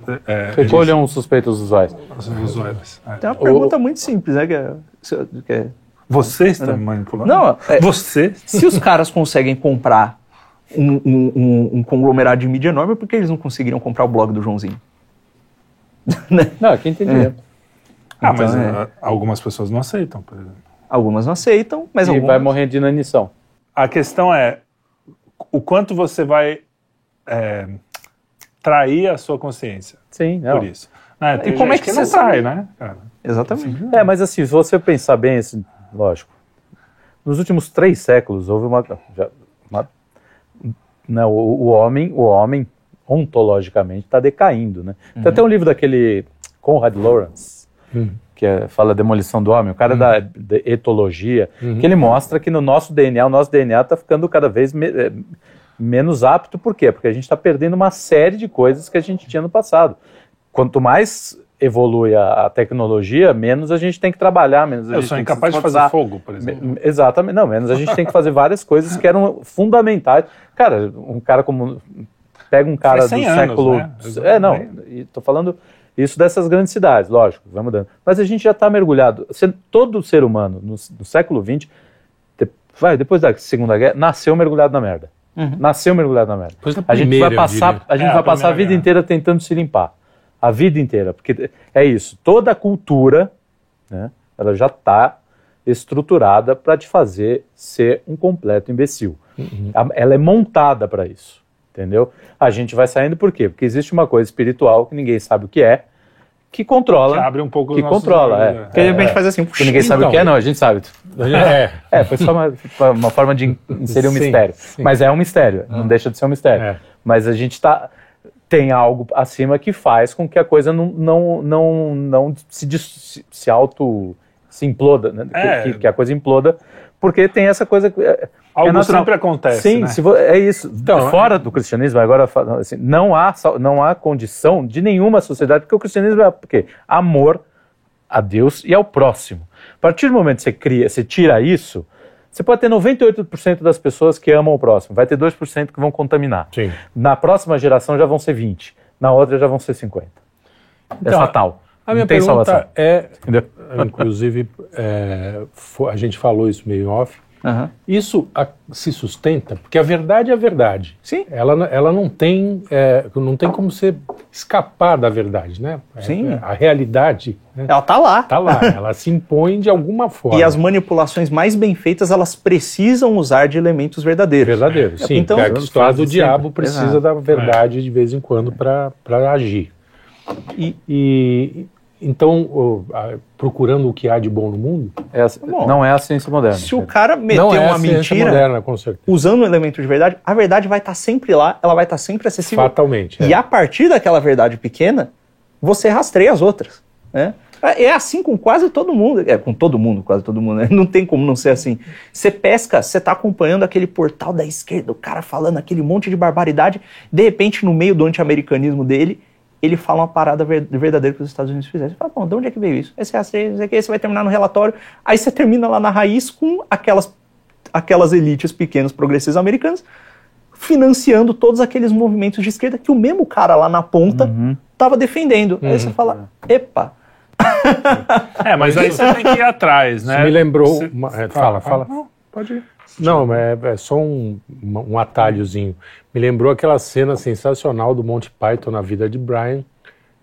é, Escolham os suspeitos usuais. Os usuários. É. Tem uma pergunta o, muito simples, né? Que é, que é, você está me manipulando? Não, é, você. Se os caras conseguem comprar um, um, um, um, conglomerado de mídia enorme, por que eles não conseguiriam comprar o blog do Joãozinho? [LAUGHS] Né? não, quem entendi. É. Ah, então, mas é. algumas pessoas não aceitam, por exemplo. Algumas não aceitam, mas e algumas... vai morrer de inanição. A questão é o quanto você vai é, trair a sua consciência. Sim, não. Por isso. Né? E como é que, que você trai, né, cara? Exatamente. É, mas assim, se você pensar bem, assim, lógico, nos últimos três séculos houve uma, já, uma né, o, o homem, o homem ontologicamente está decaindo, né? Uhum. Tem até um livro daquele Conrad Lawrence, uhum. que é, fala demolição do homem, o cara uhum. da, da, etologia, uhum. que ele mostra que no nosso DNA, o nosso DNA está ficando cada vez me, é, menos apto, por quê? Porque a gente está perdendo uma série de coisas que a gente tinha no passado. Quanto mais evolui a, a, tecnologia, menos a gente tem que trabalhar, menos a Eu gente sou tem incapaz de fazer fogo, por exemplo. Me, exatamente, não, menos a gente tem que fazer várias coisas que eram fundamentais. Cara, um cara como pega um cara do anos, século. Né? É, não, estou falando isso dessas grandes cidades, lógico, vai mudando. Mas a gente já está mergulhado. Todo ser humano no, no século XX, de, vai, depois da Segunda Guerra, nasceu mergulhado na merda. Uhum. Nasceu mergulhado na merda. a gente vai passar, a, gente é, vai a passar a vida guerra. inteira tentando se limpar. A vida inteira. Porque é isso. Toda a cultura, né, ela já está estruturada para te fazer ser um completo imbecil. Uhum. Ela é montada para isso entendeu? A gente vai saindo por quê? Porque existe uma coisa espiritual que ninguém sabe o que é, que controla. Que abre um pouco Que controla, olhos, é. Né? Que de repente faz assim. Que ninguém sabe então, o que é, não, a gente sabe. É, é foi só uma, uma forma de inserir um sim, mistério. Sim. Mas é um mistério, ah. não deixa de ser um mistério. É. Mas a gente tá, tem algo acima que faz com que a coisa não, não, não, não se, se, se auto se imploda, né? É. Que, que, a coisa imploda, porque tem essa coisa. Algo é sempre acontece. Sim, né? se é isso. Então, Fora é... do cristianismo, agora assim, não, há, não há condição de nenhuma sociedade, porque o cristianismo é porque amor a Deus e ao próximo. A partir do momento que você cria, você tira isso, você pode ter 98% das pessoas que amam o próximo, vai ter 2% que vão contaminar. Sim. Na próxima geração já vão ser 20, na outra já vão ser 50. É então, é fatal. A minha pergunta salvação. é, Entendeu? [LAUGHS] inclusive, é, a gente falou isso meio off, Uhum. Isso a, se sustenta porque a verdade é a verdade. Sim. Ela, ela não tem é, não tem como você escapar da verdade, né? É, Sim. É, a realidade. Né? Ela tá lá. Tá lá. [LAUGHS] ela se impõe de alguma forma. E as manipulações mais bem feitas elas precisam usar de elementos verdadeiros. Verdadeiros. Sim. Então, a história do diabo precisa Exato. da verdade de vez em quando para agir. E, e então, procurando o que há de bom no mundo? É, bom, não é a ciência moderna. Se o cara meteu é uma mentira moderna, usando um elemento de verdade, a verdade vai estar tá sempre lá, ela vai estar tá sempre acessível. Fatalmente. E é. a partir daquela verdade pequena, você rastreia as outras. Né? É, é assim com quase todo mundo. É, com todo mundo, quase todo mundo. Né? [LAUGHS] Não tem como não ser assim. Você pesca, você tá acompanhando aquele portal da esquerda, o cara falando aquele monte de barbaridade. De repente, no meio do anti-americanismo dele, ele fala uma parada verdadeira que os Estados Unidos fizeram. Você fala, bom, de onde é que veio isso? Esse é esse aqui, esse vai terminar no relatório. Aí você termina lá na raiz com aquelas, aquelas elites pequenas progressistas americanas financiando todos aqueles movimentos de esquerda que o mesmo cara lá na ponta estava uhum. defendendo. Uhum. Aí você fala, epa. É, mas aí você tem que ir atrás, né? Você me lembrou. Você... Uma... É, fala, fala. Não, pode ir. Não, é, é só um, um atalhozinho. Me lembrou aquela cena sensacional do Monty Python na vida de Brian,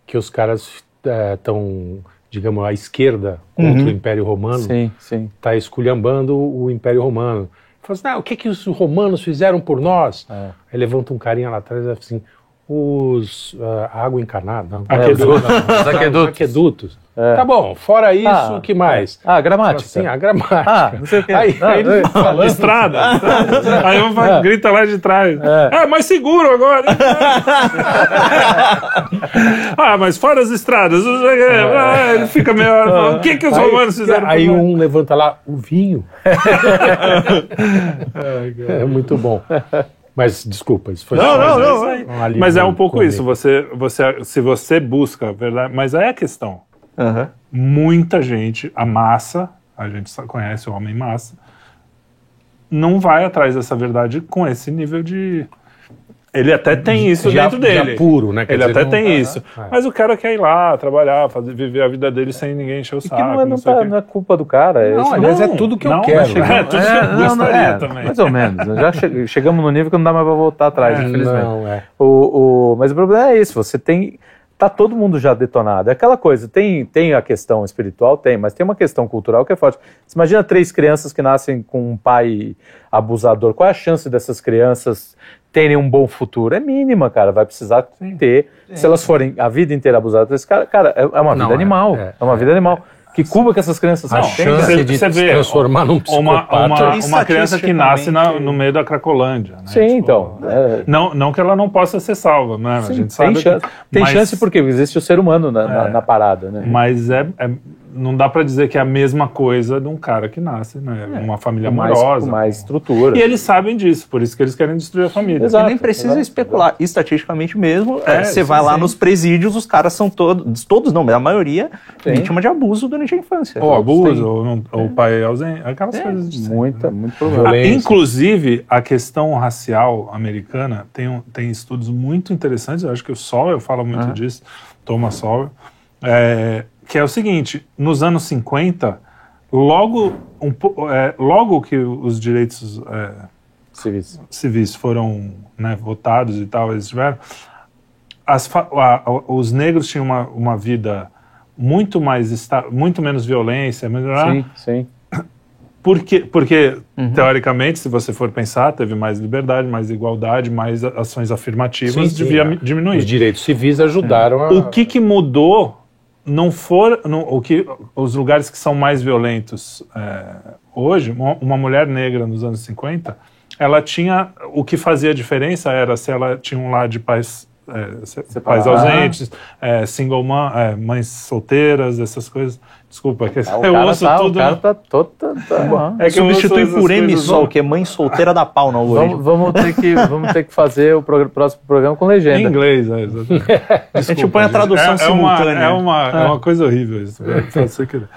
que os caras estão, é, digamos, à esquerda contra uhum. o Império Romano. Sim, sim. Está esculhambando o Império Romano. Fala assim, ah, o que, que os romanos fizeram por nós? É. Aí levanta um carinha lá atrás e assim, os uh, água encanada, não, aquedutos. Os [LAUGHS] aquedutos. aquedutos. É. Tá bom, fora isso, o ah, que mais? Ah, gramática. Sim, a gramática. Ah, não sei o que. Aí, ah, aí ele fala, estrada. aí um é. grita lá de trás. É. Ah, mais seguro agora. [LAUGHS] ah, mas fora as estradas. É. Ah, ele fica meio. Ah. O que, que os aí, romanos fizeram? Aí um levanta lá, o vinho. [LAUGHS] é muito bom. Mas desculpa, isso foi não, não, não, um Mas é um pouco isso. Você, você, se você busca, verdade. Mas aí é a questão. Uhum. Muita gente, a massa, a gente conhece o homem massa, não vai atrás dessa verdade com esse nível de ele até tem isso já, dentro dele. Já puro, né? Quer ele dizer, até não, tem ah, isso. Ah, Mas o cara quer ir lá, trabalhar, fazer, viver a vida dele sem ninguém encher o saco. não, é, não, tá, não, é culpa do cara. É não, aliás, é tudo que eu quero. É, tudo que eu gostaria é, também. Mais ou menos. Já che chegamos no nível que não dá mais pra voltar atrás, é, infelizmente. Não, é. O, o, mas o problema é isso, você tem tá todo mundo já detonado. É aquela coisa, tem, tem a questão espiritual, tem, mas tem uma questão cultural que é forte. Você imagina três crianças que nascem com um pai abusador. Qual é a chance dessas crianças terem um bom futuro? É mínima, cara. Vai precisar Sim. ter. É. Se elas forem a vida inteira abusadas, cara, cara é, é uma vida Não, é, animal. É, é, uma vida animal. Que Cuba que essas crianças a chance de se transformar num psicopata. Uma, uma, uma criança que nasce na, no meio da Cracolândia. Né? Sim, tipo, então. É... Não, não que ela não possa ser salva, né? Sim, a gente sabe tem chance, que, tem mas... chance porque existe o ser humano na, na, na parada, né? Mas é, é não dá para dizer que é a mesma coisa de um cara que nasce, né? É, uma família com amorosa. Mais, com mais estrutura. E eles sabem disso, por isso que eles querem destruir a família. Exato, e nem precisa exato, especular. Exato. Estatisticamente mesmo, é, você vai lá sim. nos presídios, os caras são todos, todos não, mas a maioria, sim. vítima de abuso durante a infância. Ou abuso, ou, ou o pai ausente, aquelas é, coisas de Muita, né? muito problema. Ah, inclusive, a questão racial americana tem, tem estudos muito interessantes, eu acho que o Sowell fala muito disso, Thomas Sowell, é, que é o seguinte: nos anos 50, logo, um, é, logo que os direitos é, civis. civis foram né, votados e tal, eles tiveram, as, a, a, os negros tinham uma, uma vida muito mais muito menos violência, melhorar. Sim, sim. Porque, porque uhum. teoricamente, se você for pensar, teve mais liberdade, mais igualdade, mais ações afirmativas, sim, devia diminuir. Os direitos civis ajudaram é. a... O que, que mudou não for o que os lugares que são mais violentos é, hoje, uma, mulher negra nos anos 50, ela tinha o que fazia diferença era se ela tinha um lar de pais é, pais ausentes, é, single mom, é, mães solteiras, essas coisas. Desculpa, é que ah, [LAUGHS] eu ouço tá, tudo. O cara tá todo. Tá, tá. É que substitui por M Sol, que é mãe solteira da pau na vamos, vamos ter que Vamos ter que fazer o próximo programa com legenda. Em inglês, é, Desculpa, [LAUGHS] a gente põe a tradução é, simultânea. É uma, é uma, é uma coisa horrível isso. [LAUGHS]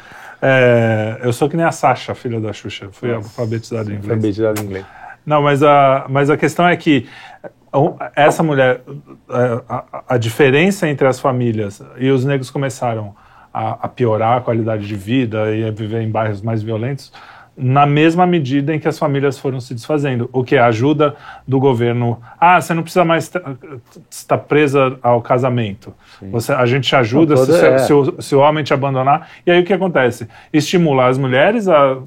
É, eu sou que nem a Sasha, filha da Xuxa. Fui alfabetizado em inglês. Alfabetizado em inglês. Não, mas a, mas a questão é que essa mulher, a, a, diferença entre as famílias e os negros começaram a, a, piorar a qualidade de vida e a viver em bairros mais violentos, na mesma medida em que as famílias foram se desfazendo. O que? A ajuda do governo. Ah, você não precisa mais estar presa ao casamento. Você, a gente te ajuda se, é. se, o, se o homem te abandonar. E aí o que acontece? Estimular as mulheres a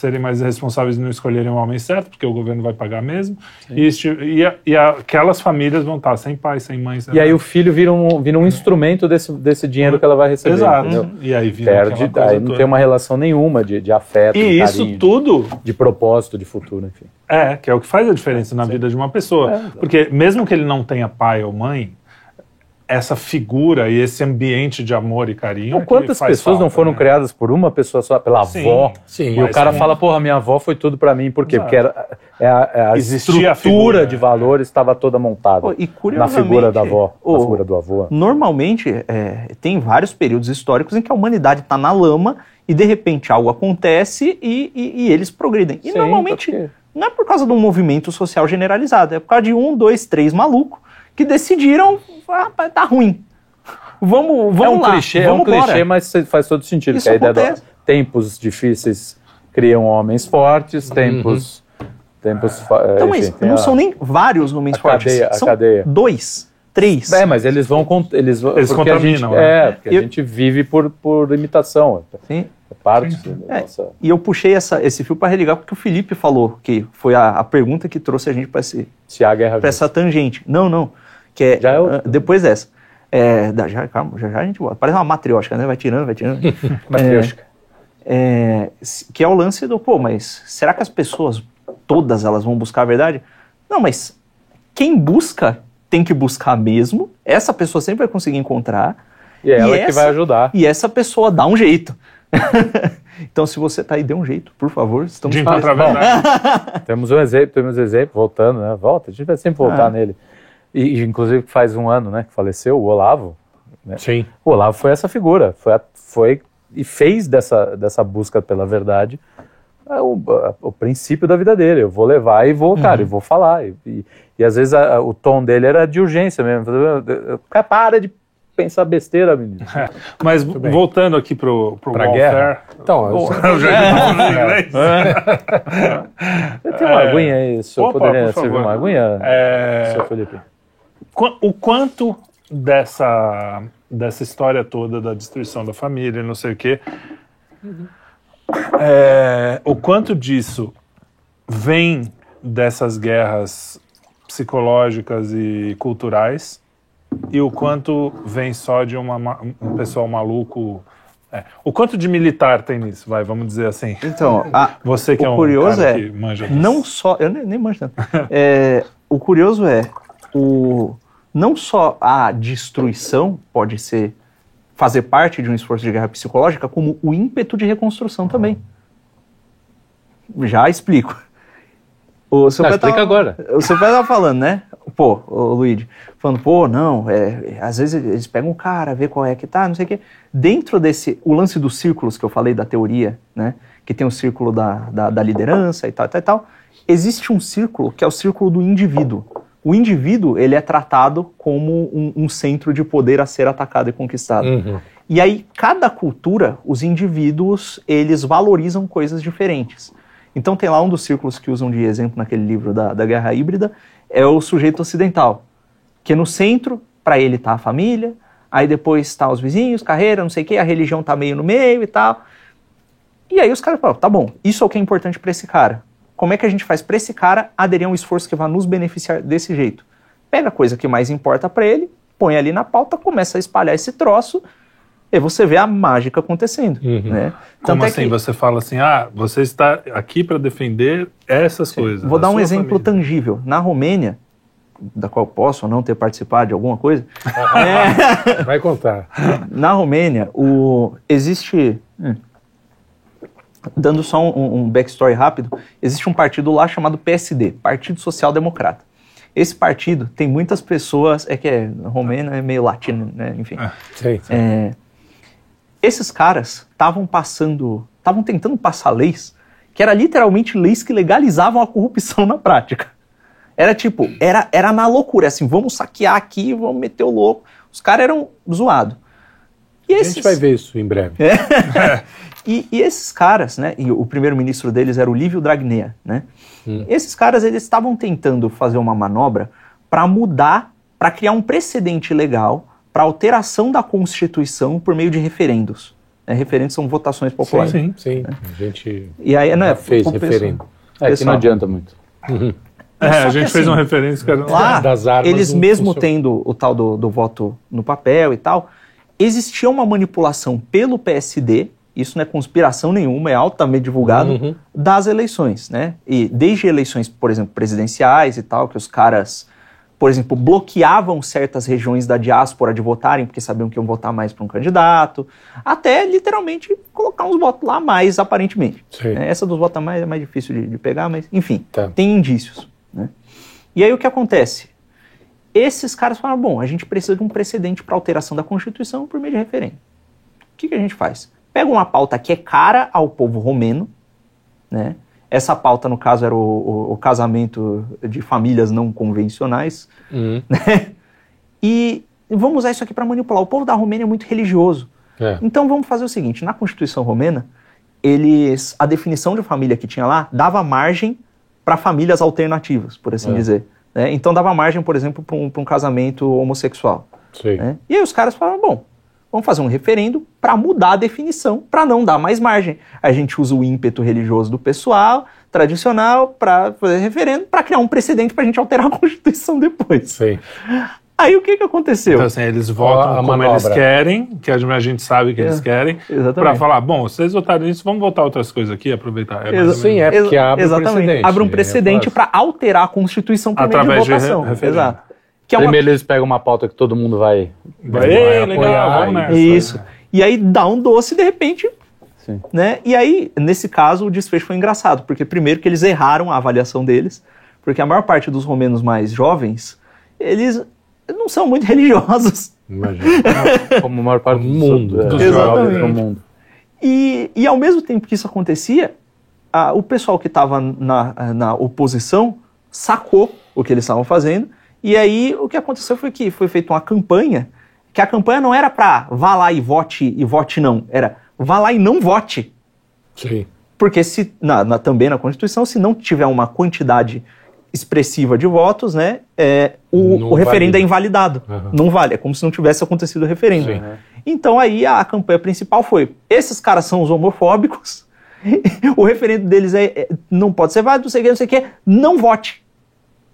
serem mais responsáveis e não escolherem o homem certo, porque o governo vai pagar mesmo. E, e, e, aquelas famílias vão estar sem pai, sem mãe. Sem e aí o filho vira um, vira um instrumento desse, desse dinheiro que ela vai receber. Exato. Entendeu? E aí vira Perde, aí não toda. tem uma relação nenhuma de, de afeto, e de isso tudo de, de, propósito, de futuro, enfim. É, que é o que faz a diferença na Sim. vida de uma pessoa. É, porque mesmo que ele não tenha pai ou mãe, essa figura e esse ambiente de amor e carinho. Ou quantas pessoas falta, não foram né? criadas por uma pessoa só, pela sim, avó? Sim, e o cara fala, porra, minha avó foi tudo para mim. Por quê? Exato. Porque era, é a, é a estrutura a figura, de valores estava toda montada oh, na figura da avó, oh, na figura do avô. Normalmente, é, tem vários períodos históricos em que a humanidade está na lama e de repente algo acontece e, e, e eles progridem. E sim, normalmente porque... não é por causa de um movimento social generalizado, é por causa de um, dois, três malucos que decidiram, ah, tá ruim. Vamos, vamos é um lá. Clichê, vamos é um clichê, mas faz todo sentido. Isso a ideia do, tempos difíceis criam homens fortes, tempos... Uhum. tempos então, enfim, mas não a, são nem vários homens fortes, cadeia, são cadeia. dois, três. É, mas eles vão... Eles, eles contaminam. Gente, né? É, porque a gente vive por, por imitação. Sim. É parte é, nossa... E eu puxei essa, esse fio para religar porque o Felipe falou, que foi a, a pergunta que trouxe a gente para essa tangente. Não, não. Que é, já é uh, depois dessa. É, da, já, calma, já, já a gente volta. Parece uma matriótica, né? Vai tirando, vai tirando. matriótica. [LAUGHS] É, é, que é o lance do, pô, mas será que as pessoas, todas elas vão buscar a verdade? Não, mas quem busca tem que buscar mesmo. Essa pessoa sempre vai conseguir encontrar. E é ela essa, que vai ajudar. E essa pessoa dá um jeito. [LAUGHS] então, se você tá aí, dê um jeito, por favor. Estamos de encontrar a verdade. [LAUGHS] temos um exemplo, temos um exemplo, voltando, né? Volta, a gente vai sempre voltar ah. nele. E, inclusive faz um ano, né, que faleceu, o Olavo. Né? Sim. O Olavo foi essa figura, foi, a, foi e fez dessa, dessa busca pela verdade é, o, a, o, princípio da vida dele. Eu vou levar e vou, cara, uhum. e vou falar. E, e, e às vezes a, o tom dele era de urgência mesmo. Cara, para de pensar besteira, menino. É, [LAUGHS] mas voltando aqui pro, pro pra guerra. Então, eu, [LAUGHS] eu já [LAUGHS] é. Eu tenho uma aguinha aí, se eu poderia servir uma aguinha, é... seu Felipe. O quanto dessa, dessa história toda da destruição da família, não sei o quê, uhum. é, o quanto disso vem dessas guerras psicológicas e culturais e o quanto vem só de uma, um pessoal maluco. É. O quanto de militar tem nisso? Vai, vamos dizer assim. Então, a, você que é um curioso é, não só, eu nem, nem manjo tanto. é, o curioso é o não só a destruição pode ser fazer parte de um esforço de guerra psicológica, como o ímpeto de reconstrução também. Já explico. O seu não, explica tava, agora. O seu pai estava falando, né? Pô, o Luigi, falando, pô, não, é, às vezes eles pegam um cara, vê qual é que tá, não sei o quê. Dentro desse, o lance dos círculos que eu falei da teoria, né? Que tem o círculo da, da, da liderança e tal, e tal, e tal. Existe um círculo que é o círculo do indivíduo. O indivíduo, ele é tratado como um, um centro de poder a ser atacado e conquistado. Uhum. E aí, cada cultura, os indivíduos, eles valorizam coisas diferentes. Então tem lá um dos círculos que usam de exemplo naquele livro da, da guerra híbrida, é o sujeito ocidental, que no centro, para ele está a família, aí depois está os vizinhos, carreira, não sei o que, a religião está meio no meio e tal. E aí os caras falam, tá bom, isso é o que é importante para esse cara. Como é que a gente faz para esse cara aderir a um esforço que vai nos beneficiar desse jeito? Pega a coisa que mais importa para ele, põe ali na pauta, começa a espalhar esse troço e você vê a mágica acontecendo. Uhum. Né? Como é assim? Que... Você fala assim, ah, você está aqui para defender essas Sim. coisas. Vou dar um exemplo família. tangível. Na Romênia, da qual posso ou não ter participado de alguma coisa. [LAUGHS] é... Vai contar. Na Romênia, o... existe. Hum, dando só um, um backstory rápido, existe um partido lá chamado PSD Partido Social Democrata. Esse partido tem muitas pessoas, é que é romeno, é meio latino, né? Enfim. É, sim, sim. É, esses caras estavam passando, estavam tentando passar leis que era literalmente leis que legalizavam a corrupção na prática. Era tipo, era, era na loucura, assim, vamos saquear aqui, vamos meter o louco. Os caras eram zoados. Esses... A gente vai ver isso em breve. É. [LAUGHS] [LAUGHS] e, e, esses caras, né, e o primeiro-ministro deles era o Lívio Dragnea, né? Hum. Esses caras, eles estavam tentando fazer uma manobra para mudar, para criar um precedente legal para alteração da Constituição por meio de referendos. É, referendos são votações populares. Sim, sim. Né? A gente e aí, né, fez referendo. É que não adianta muito. Uhum. É, a gente fez assim, uma referência que lá, das armas. Eles mesmo tendo o tal do, do voto no papel e tal, existia uma manipulação pelo PSD, isso não é conspiração nenhuma, é altamente divulgado, uhum. das eleições, né? E desde eleições, por exemplo, presidenciais e tal, que os caras por exemplo, bloqueavam certas regiões da diáspora de votarem, porque sabiam que iam votar mais para um candidato, até literalmente colocar uns votos lá a mais, aparentemente. É, essa dos votos a mais é mais difícil de, de pegar, mas enfim, tá. tem indícios. Né? E aí o que acontece? Esses caras falaram: bom, a gente precisa de um precedente para alteração da Constituição por meio de referendo. O que, que a gente faz? Pega uma pauta que é cara ao povo romeno, né? Essa pauta, no caso, era o, o, o casamento de famílias não convencionais, uhum. [LAUGHS] né? E vamos usar isso aqui para manipular. O povo da Romênia é muito religioso. É. Então vamos fazer o seguinte: na Constituição Romena, eles a definição de família que tinha lá dava margem para famílias alternativas, por assim é. dizer. Né? Então dava margem, por exemplo, para um, um, casamento homossexual. Né? E aí os caras falaram, bom, vamos fazer um referendo para mudar a definição, para não dar mais margem. A gente usa o ímpeto religioso do pessoal, tradicional, para fazer referendo, para criar um precedente para a gente alterar a [LAUGHS] Constituição depois. Sim. Aí o que que aconteceu? Então assim, eles votam como manobra. eles querem, que a gente sabe que é, eles querem, para falar, bom, vocês votaram nisso, vamos votar outras coisas aqui, aproveitar. É Sim, é porque abre Exatamente. um precedente. Abre um precedente é para alterar a Constituição por Através meio de votação. De Exato. Que é uma... Primeiro eles pegam uma pauta que todo mundo vai, vai, vai legal. Vamos nessa. Isso. E aí dá um doce de repente Sim. Né? E aí, nesse caso, o desfecho foi engraçado, porque primeiro que eles erraram a avaliação deles, porque a maior parte dos romenos mais jovens, eles não são muito [LAUGHS] religiosos. Imagina. [LAUGHS] Como a maior parte do mundo. É. Dos Exatamente. do mundo. E, e ao mesmo tempo que isso acontecia, a, o pessoal que estava na, na oposição sacou o que eles estavam fazendo. E aí o que aconteceu foi que foi feita uma campanha, que a campanha não era para vá lá e vote e vote não, era vá lá e não vote. Sim. Porque se na, na, também na Constituição, se não tiver uma quantidade expressiva de votos, né, é, o, o referendo é invalidado. Uhum. Não vale, é como se não tivesse acontecido o referendo. Sim. Então aí a campanha principal foi: esses caras são os homofóbicos, [LAUGHS] o referendo deles é, é, não pode ser válido, não sei o que, não sei o que, não vote.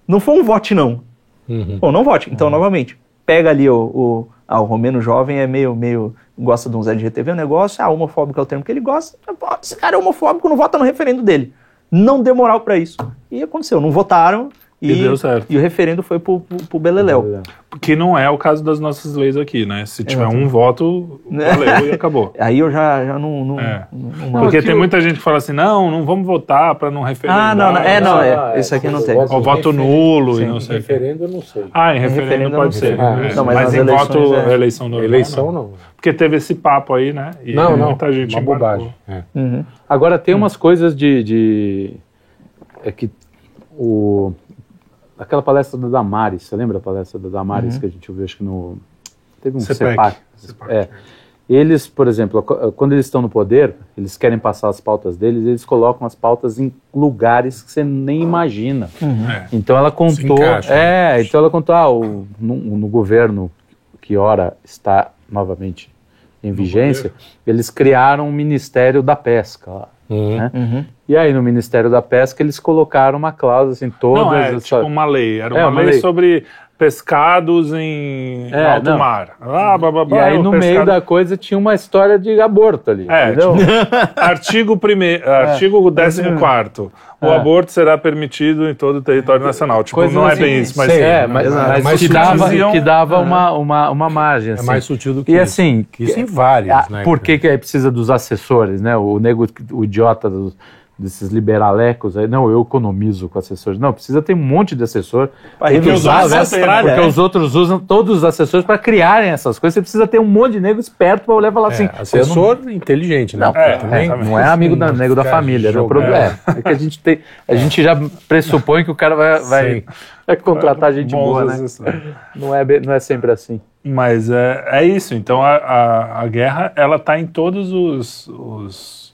Não foi um vote, não. Uhum. Bom, não vote. Então, uhum. novamente, pega ali o, o, ah, o romeno jovem é meio, meio gosta de um Zé de GTV, o um negócio, ah, homofóbico é o termo que ele gosta, esse cara é homofóbico, não vota no referendo dele não deu moral para isso. E aconteceu, não votaram, e, e, deu certo. E o referendo foi pro, pro, pro Beleléu. Que não é o caso das nossas leis aqui, né? Se tiver um voto, valeu e acabou. [LAUGHS] Aí eu já, já não. não, é. não, não Porque tem eu... muita gente que fala assim: não, não vamos votar para não referendar. Ah, não, não é, não, é. Isso aqui não tem. O voto nulo Sim, e não sei. Em referendo eu não sei. Ah, em referendo, referendo pode ser. Ah, não, mas, mas em voto, é... eleição normal. Eleição não. Porque teve esse papo aí, né? E não, não. Muita gente uma bobagem. É. Uhum. Agora tem umas coisas de, de. É que o aquela palestra da Damares, você lembra a palestra da Damares uhum. que a gente ouviu, acho que no... Teve um CEPAC. CEPAC. É. Eles, por exemplo, quando eles estão no poder, eles querem passar as pautas deles, eles colocam as pautas em lugares que você nem imagina. Uhum. É. Então ela contou, encaixa, é, né? então ela contou, ah, o, no, no, governo que ora está novamente em vigência, eles criaram um Ministério da Pesca lá. Uhum. Né? Uhum. E aí no Ministério da Pesca eles colocaram uma cláusula assim, todas... Não, é, tipo uma lei, era uma, é, uma lei, lei, sobre pescados em é, alto não. mar. Ah, blá, blá, blá, e aí no pescado... meio da coisa tinha uma história de aborto ali, é, entendeu? Tipo, [LAUGHS] artigo, prime... É. artigo 14 o é. aborto será permitido em todo o território nacional. Tipo, Coisa não é assim, bem isso, mas... É, mas, mas, mas que, dava, que dava uma, uma, uma margem. Assim. É mais sutil do que e, isso. assim, isso em vários, né? Por que, que precisa dos assessores, né? O nego, o idiota dos desses liberalecos aí, não, eu economizo com assessores. Não, precisa ter um monte de assessor. Porque, usar, né? porque é. os outros usam todos os assessores para criarem essas coisas. Você precisa ter um monte de nego esperto para olhar e falar é, assim. Assessor não... inteligente, né? Não, é, também, não é amigo da, nego da família. Né? O problema é. é, que a gente, tem, a gente já pressupõe que o cara vai, vai, vai contratar gente boa, né? Não é, não é sempre assim. Mas é, é isso. Então a, a, a guerra ela está em todos os, os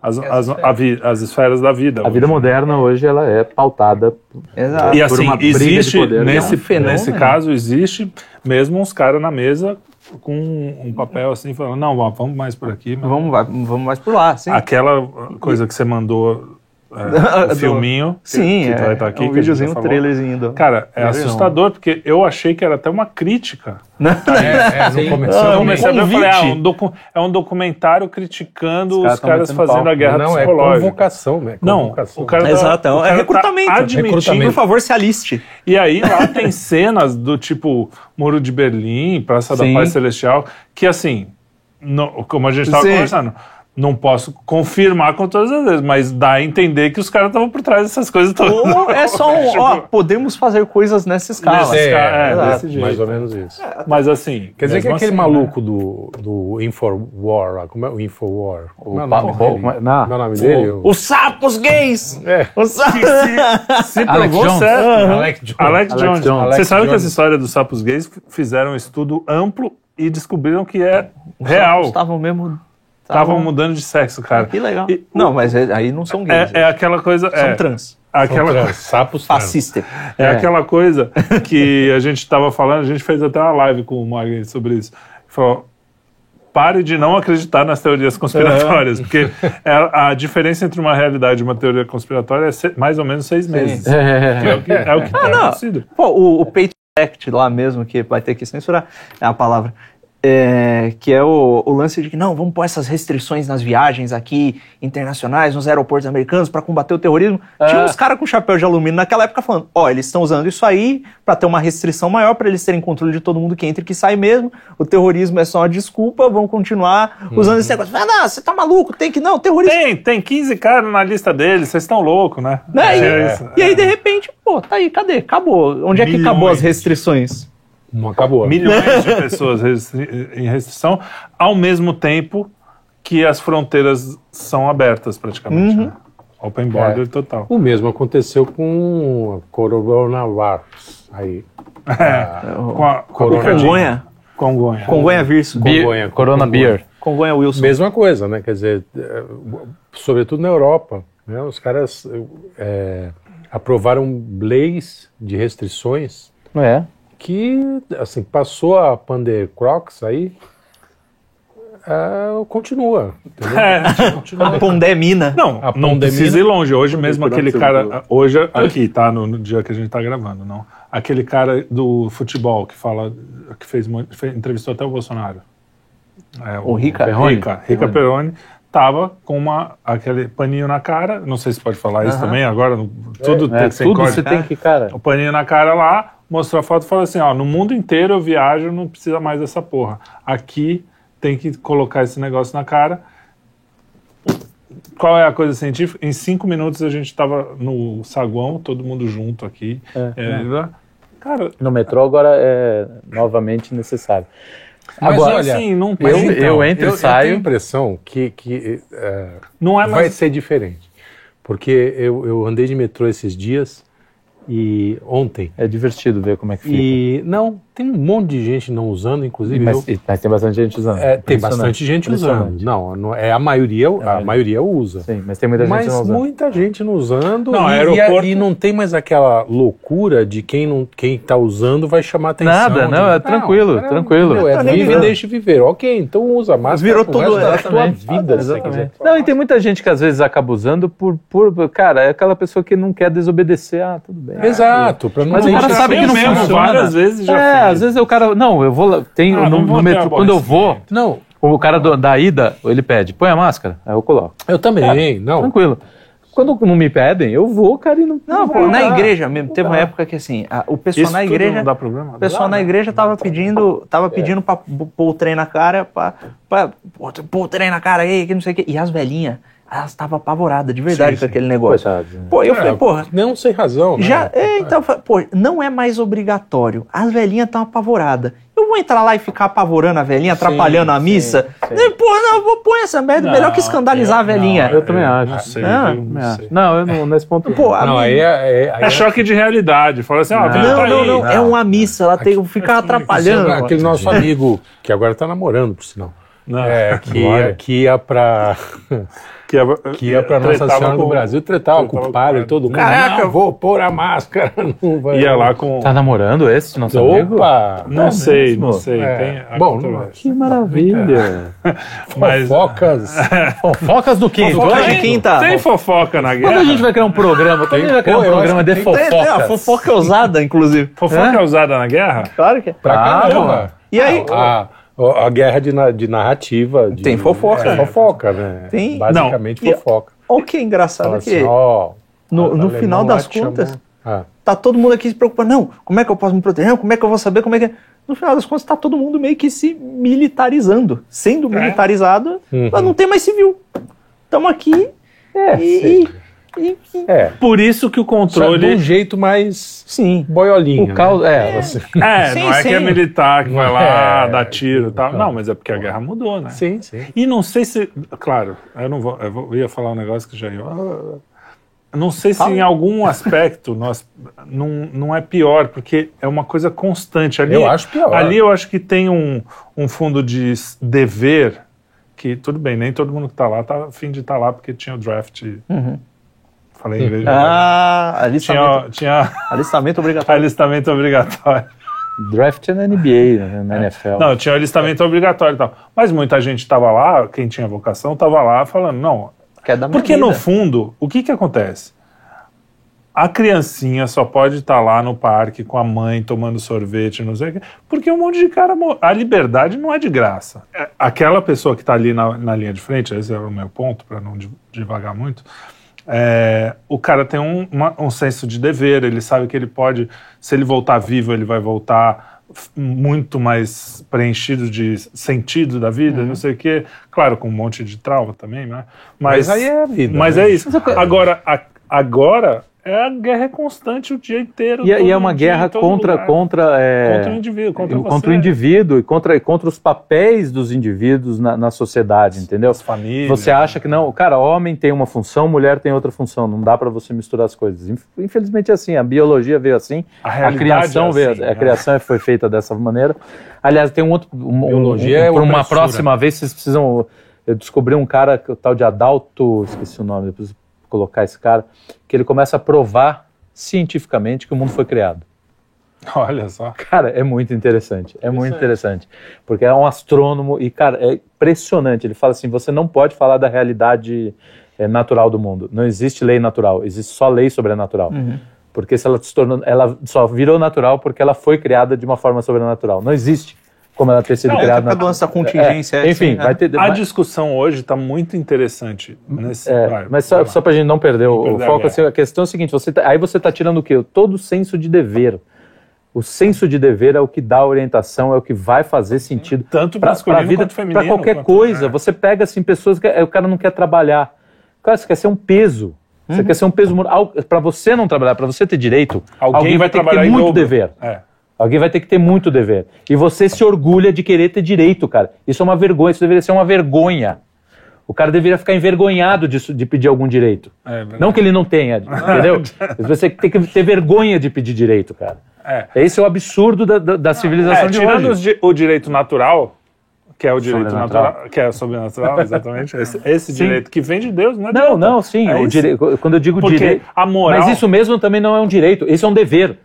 as, as, vi, as esferas da vida. A hoje. vida moderna hoje ela é pautada Exato. e assim existe nesse é um nesse caso existe mesmo uns caras na mesa com um papel assim falando não vamos mais por aqui vamos vamos mais por lá sim. aquela coisa que você mandou é, [LAUGHS] o filminho. Sim, que, que é, tá aqui, é um videozinho, um trailerzinho. Do... Cara, é assustador, porque eu achei que era até uma crítica. [LAUGHS] é, é, [LAUGHS] no começo, ah, comecei falei, ah, um docu é um documentário criticando os, os caras fazendo pau. a guerra não, psicológica. É convocação, né? Convocação. Não, o cara tá, Exato, o cara é recrutamento. Tá recrutamento. Por favor, se aliste. E aí lá tem cenas do tipo Muro de Berlim, Praça Sim. da Paz Celestial, que assim, no, como a gente estava conversando não posso confirmar com todas as vezes, mas dá a entender que os caras estavam por trás dessas coisas todas. Ou é só um, [LAUGHS] ó, podemos fazer coisas nessa escala. Nessa é, escala, é, é desse jeito. Mais ou menos isso. É, mas assim. Quer dizer que aquele assim, maluco né? do, do Infowar, como é o Infowar? O, é o nome dele? Não. É o nome dele? O, Os sapos gays! É. Os sapos. Se, se [LAUGHS] provou Alex certo. Uhum. Alex Jones. Alex Jones. Alex Você sabe Jones. que essa história dos sapos gays fizeram um estudo amplo e descobriram que é Os real. Estavam mesmo Estavam mudando de sexo, cara. Que legal. E, não, mas é, aí não são gays. É, é aquela coisa. São é, trans. Aquela trans, sapos Fascista. É, é, aquela coisa [LAUGHS] que a gente estava falando, a gente fez até uma live com o Magno sobre isso. Falou, pare de não acreditar nas teorias conspiratórias, porque é, a diferença entre uma realidade e uma teoria conspiratória é mais ou menos seis meses. É, é o que, é o que ah, tem acontecido. Pô, o, o Patriot Act lá mesmo, que vai ter que censurar, é a palavra. É, que é o, o, lance de que não, vamos pôr essas restrições nas viagens aqui internacionais, nos aeroportos americanos para combater o terrorismo. É. Tinha uns caras com chapéu de alumínio naquela época falando: ó, oh, eles estão usando isso aí para ter uma restrição maior, para eles terem controle de todo mundo que entra e que sai mesmo. O terrorismo é só uma desculpa, vão continuar usando uhum. esse negócio. Ah, não, você tá maluco, tem que não, terrorismo. Tem, tem 15 caras na lista deles, vocês estão loucos, né? né? É, e, e, aí, de repente, pô, tá aí, cadê? Acabou. Onde é que acabou as restrições? Não acabou. Milhões de pessoas em restrição, ao mesmo tempo que as fronteiras são abertas praticamente. Uhum. Né? Open border é. total. O mesmo aconteceu com coronavírus. Aí. [LAUGHS] É, com a, Congonha. Congonha. Congonha vírus. Congonha. Corona Beer. Congonha Wilson. Mesma coisa, né? Quer dizer, é, sobretudo na Europa, né? os caras é, aprovaram leis de restrições. É que assim passou a Pandecrox aí é, continua, [LAUGHS] é. continua. A pandemina. Não, a não precisa ir longe. Hoje mesmo aquele cara, hoje [LAUGHS] aqui, tá, no, no, dia que a gente tá gravando, não. Aquele cara do futebol que fala, que fez, fez entrevistou até o Bolsonaro. É, o, o Rica. Rica, Rica Peroni tava com uma, aquele paninho na cara, não sei se pode falar isso também agora, tudo é, tem, é, tudo você tem que, cara... O paninho na cara lá, mostrou a foto e falou assim: ó, no mundo inteiro eu viajo, não precisa mais dessa porra. Aqui tem que colocar esse negócio na cara. Qual é a coisa científica? Em cinco minutos a gente estava no saguão, todo mundo junto aqui. É, é, é. Cara, no metrô agora é novamente necessário. Mas agora, olha, assim, não eu, então, eu entro eu, e saio. Eu tenho a impressão que, que é, não é mais... vai ser diferente. Porque eu, eu andei de metrô esses dias e ontem. É divertido ver como é que fica. E não, tem um monte de gente não usando, inclusive. Mas, eu, mas tem bastante gente usando. É, tem bastante gente usando. Não, não, é a maioria, é, a maioria usa. Sim, mas tem muita gente mas não usando. muita gente não usando. Não, e, aeroporto... e, e, não tem mais aquela loucura de quem não quem tá usando vai chamar atenção. Nada, não, é tranquilo, não, tranquilo. é vive e deixa viver. Ok, então usa mas Virou tudo a tua vida, exatamente. Não, e tem muita gente que às vezes acaba usando por, por cara, é aquela pessoa que não quer desobedecer. Ah, tudo bem. Exato, pra não Mas o cara sabe que não funciona. Várias vezes já É, às vezes o cara, não, eu vou. Tem ah, no, no metrô. Quando eu vou. Não. O cara do, da ida, ele pede, põe a máscara. Aí eu coloco. Eu também, é, não. Tranquilo. Quando não me pedem, eu vou, cara, e não. Não, pô, na igreja mesmo. Teve uma época que assim, a, o pessoal Isso na igreja. Não dá problema? O pessoal na igreja tava pedindo, tava é. pedindo pra pôr o trem na cara, pra, pra pôr o trem na cara aí, que não sei o quê. E as velhinhas ela estava apavorada de verdade sim, com aquele negócio. Coitado. Pô, eu é, falei, porra. Não sem razão, né? Já, é, então, pô, não é mais obrigatório. As velhinhas estão apavoradas. Eu vou entrar lá e ficar apavorando a velhinha, atrapalhando a missa? Sim, sim. Pô, não, vou pôr essa merda. Não, melhor que escandalizar eu, a velhinha. Não, eu também acho. Não, sei, ah, não, sei. não, eu não, nesse ponto. Pô, não, aí é, é, aí é, choque de realidade. Fala assim, ó, não, não, não, não, é uma missa. Ela tem que ficar atrapalhando. Aquele nosso amigo, que agora está namorando, por sinal. Não, é, que, ia, que ia pra. Que ia, que ia pra Nossa Senhora com, do Brasil, tretava, tretava com o padre, todo mundo. Caraca, não, vou pôr a máscara. [LAUGHS] Não vai, ia lá com. Tá namorando esse nosso Opa, amigo? Não é sei, mesmo? não sei. É. Tem Bom, que maravilha. [LAUGHS] Mas, fofocas. [LAUGHS] fofocas do quinto. Fofoca de quinta. Tem fofoca na guerra. Quando a gente vai criar um programa? Quando a gente vai criar um programa de fofocas? Tem, a fofoca é usada, inclusive. Fofoca é usada na guerra? Claro que é. Pra caramba. E aí? Ah, a guerra de, de narrativa. De, tem fofoca. É, fofoca, né? Tem. Basicamente Não, fofoca. O que é engraçado é que oh, no, no final das contas, ah. tá todo mundo aqui se preocupando. Não, como é que eu posso me proteger? Como é que eu vou saber como é que é? No final das contas, tá todo mundo meio que se militarizando. Sendo é. militarizado, uhum. não tem mais civil. Estamos aqui é, e, é. Por isso que o controle. de um jeito mais. Sim. Boiolinho. O caos. Né? É, você... [LAUGHS] é sim, não é sim. que é militar que vai lá, é, dá tiro e tal. Não, mas é porque a guerra mudou, né? Sim, sim. E não sei se. Claro, eu não vou. Eu ia falar um negócio que já ia. Não sei se em algum aspecto nós não, não é pior, porque é uma coisa constante. Ali, eu acho pior. Ali eu acho que tem um, um fundo de dever que, tudo bem, nem todo mundo que está lá está afim de estar tá lá porque tinha o draft uhum. Falei inglês. Ah, alistamento. Tinha, tinha alistamento obrigatório. alistamento obrigatório. Draft é na NBA, né, na NFL. Não, tinha alistamento obrigatório e tal. Mas muita gente estava lá, quem tinha vocação, estava lá falando, não. Quer dar porque no fundo, o que que acontece? A criancinha só pode estar tá lá no parque com a mãe tomando sorvete, não sei o quê, porque um monte de cara. A liberdade não é de graça. É, aquela pessoa que está ali na, na linha de frente, esse é o meu ponto, para não devagar muito é, o cara tem um, uma, um senso de dever, ele sabe que ele pode, se ele voltar vivo, ele vai voltar muito mais preenchido de sentido da vida, uhum. não sei o quê. Claro, com um monte de trauma também, né? Mas, mas aí é a vida. Mas né? é isso. Agora, a, agora é a guerra constante o dia inteiro. E, e é uma guerra contra contra, é, contra o indivíduo, contra, contra o indivíduo e contra, contra os papéis dos indivíduos na, na sociedade, entendeu? As famílias. Você acha que não, cara, homem tem uma função, mulher tem outra função, não dá para você misturar as coisas. Infelizmente é assim, a biologia veio assim, a, a criação é veio, assim, a né? criação foi feita dessa maneira. Aliás, tem um outro, um, biologia um, um, é uma, uma próxima vez vocês precisam eu descobri um cara, o tal de Adalto, esqueci o nome, depois colocar esse cara, que ele começa a provar cientificamente que o mundo foi criado. Olha só. Cara, é muito interessante. É muito interessante. Porque é um astrônomo e, cara, é impressionante. Ele fala assim: você não pode falar da realidade é, natural do mundo. Não existe lei natural, existe só lei sobrenatural. Uhum. Porque se ela se tornou, ela só virou natural porque ela foi criada de uma forma sobrenatural. Não existe como ela ter sido não, criada. Na... essa contingência. É, enfim, vai ter, a discussão hoje está muito interessante. Nesse... É, vai, mas só, só para a gente não perder não o, perder foco, a, assim, a, questão é a seguinte: você tá, aí você está tirando o quê? Todo o senso de dever. O senso de dever é o que dá orientação, é o que vai fazer sentido. Tanto para a vida, para qualquer quanto, coisa. É. Você pega assim pessoas que o cara não quer trabalhar. Cara, você quer ser um peso. Você uhum. quer ser um peso moral. Para você não trabalhar, para você ter direito, alguém, alguém vai ter que ter muito dobro. dever. É. Alguém vai ter que ter muito dever. E você se orgulha de querer ter direito, cara. Isso é uma vergonha, isso deveria ser uma vergonha. O cara deveria ficar envergonhado de, de pedir algum direito. É, não que ele não tenha, [LAUGHS] entendeu? você tem que ter vergonha de pedir direito, cara. É. Esse é o absurdo da, da, da civilização é, de tirando hoje. o direito natural, que é o direito natural, que é sobrenatural, [LAUGHS] exatamente. esse, esse direito que vem de Deus, não é Não, direito. não, sim. É dire... Quando eu digo Porque direito. A moral... Mas isso mesmo também não é um direito, isso é um dever.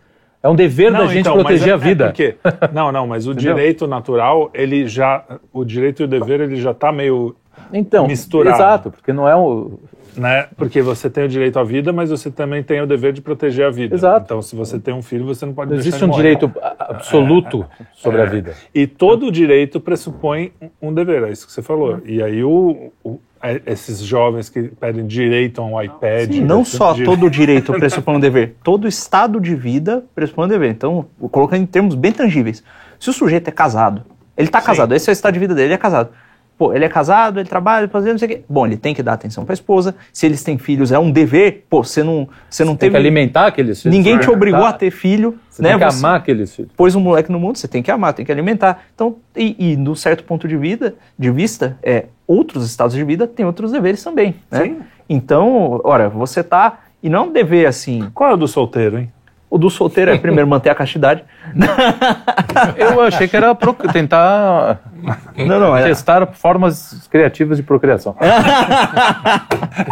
É um dever não, da gente então, proteger é, a vida. É porque, [LAUGHS] não, não, mas o direito natural, ele já. O direito e o dever, ele já está meio então, misturado. Exato, porque não é um. Né? Porque você tem o direito à vida, mas você também tem o dever de proteger a vida. Exato. Então, se você tem um filho, você não pode não Existe um direito absoluto é, sobre a vida. E todo direito pressupõe um dever, é isso que você falou. E aí o, o é, esses jovens que pedem direito a um iPad. Sim, não só direito. todo direito [LAUGHS] pressupõe um dever, todo estado de vida pressupõe um dever. Então, colocando em termos bem tangíveis. Se o sujeito é casado, ele está casado, esse é o estado de vida dele, ele é casado. Pô, ele é casado, ele trabalha, fazendo não sei o quê. Bom, ele tem que dar atenção para a esposa. Se eles têm filhos, é um dever. Pô, você não, você não você teve. Tem que alimentar aqueles filhos. Ninguém te obrigou tá. a ter filho. Você né? tem que amar aqueles filhos. Pôs um moleque no mundo, você tem que amar, tem que alimentar. Então, e, e no certo ponto de vida, de vista, é, outros estados de vida têm outros deveres também. Né? Sim. Então, ora, você tá. E não é um dever assim. Qual é o do solteiro, hein? O do solteiro é primeiro manter a castidade. Eu achei que era tentar [LAUGHS] Não, não, é... Testar formas criativas de procriação. [LAUGHS]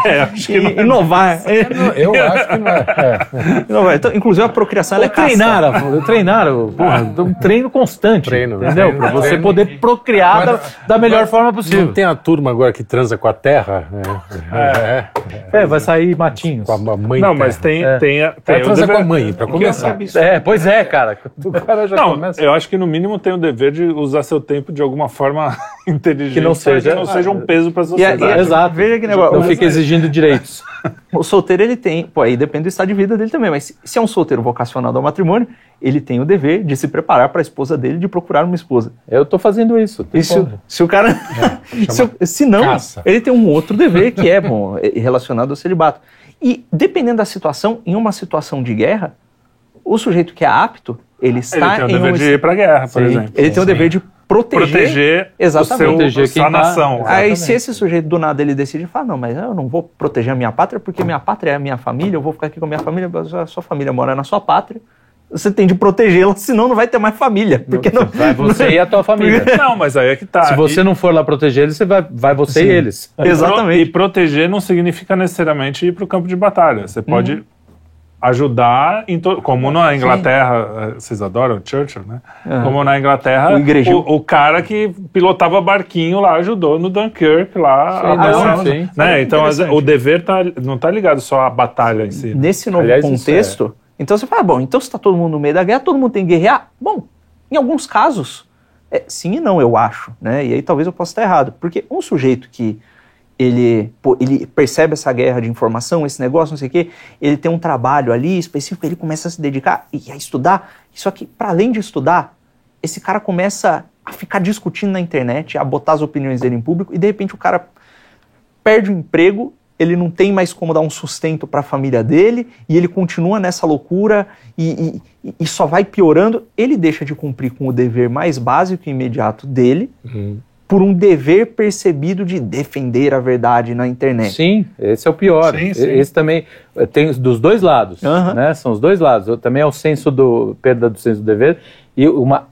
é, acho que não... Inovar. Eu acho que não é. é. Inovar. Então, inclusive a procriação é treinar, treinar, porra, um treino constante. Treino, entendeu? Treino, Pra você treino. poder procriar da, da, melhor forma possível. Não tem a turma agora que transa com a terra? É, é, é vai sair matinhos. Com a mãe Não, mas tem, é. tem, tem, tem transa dever... com a mãe, pra começar. É, pois é, cara. [LAUGHS] O cara já não, começa... eu acho que no mínimo tem o dever de usar seu tempo de alguma forma [LAUGHS] inteligente. Que não seja, que não seja um peso para a sociedade. E, e, exato. Veja que negócio. Não fica exigindo direitos. [LAUGHS] o solteiro, ele tem, pô, aí depende do estado de vida dele também, mas se é um solteiro vocacionado ao matrimônio, ele tem o dever de se preparar para a esposa dele, de procurar uma esposa. Eu estou fazendo isso. E se, se, o cara. É, se, se, não, caça. ele tem um outro dever que é bom, é relacionado ao celibato. E dependendo da situação, em uma situação de guerra, o sujeito que é apto, ele está ele tem o dever um... de ir para a guerra, por Sim. exemplo. Ele tem o dever de proteger, proteger exatamente. o seu, proteger sua nação. Aí se esse sujeito do nada ele decide falar, não, mas eu não vou proteger a minha pátria porque minha pátria é a minha família, eu vou ficar aqui com a minha família, a sua família mora na sua pátria. Você tem de protegê-la, senão não vai ter mais família. Porque não, vai você e a tua família. [LAUGHS] Não, mas aí é que tá. Se você e... não for lá proteger eles, você vai, vai você Sim. e eles. Exatamente. E proteger não significa necessariamente ir para o campo de batalha. Você pode uhum ajudar, como na Inglaterra, Sim. Eh, vocês adoram Churchill, né? Uhum. Como na Inglaterra, o, o, o, cara que pilotava barquinho lá ajudou no Dunkirk lá. Sim, a não, sim. Né? Então o dever tá, não está ligado só à batalha em si. Nesse novo Aliás, contexto, é. então você fala, bom, então se está todo mundo no meio da guerra, todo mundo tem que guerrear? Bom, em alguns casos, é, sim e não, eu acho, né? E aí talvez eu possa estar errado, porque um sujeito que ele, ele percebe essa guerra de informação, esse negócio, não sei o quê, ele tem um trabalho ali específico, ele começa a se dedicar e a estudar. Só que, para além de estudar, esse cara começa a ficar discutindo na internet, a botar as opiniões dele em público, e de repente o cara perde o emprego, ele não tem mais como dar um sustento para a família dele, e ele continua nessa loucura e, e, e, só vai piorando. Ele deixa de cumprir com o dever mais básico e imediato dele. Uhum por um dever percebido de defender a verdade na internet. Sim, esse é o pior. Sim, sim. Esse também eh, tem dos dois lados, uhum. né? São os dois lados. Também é o senso do perda do senso do dever e uma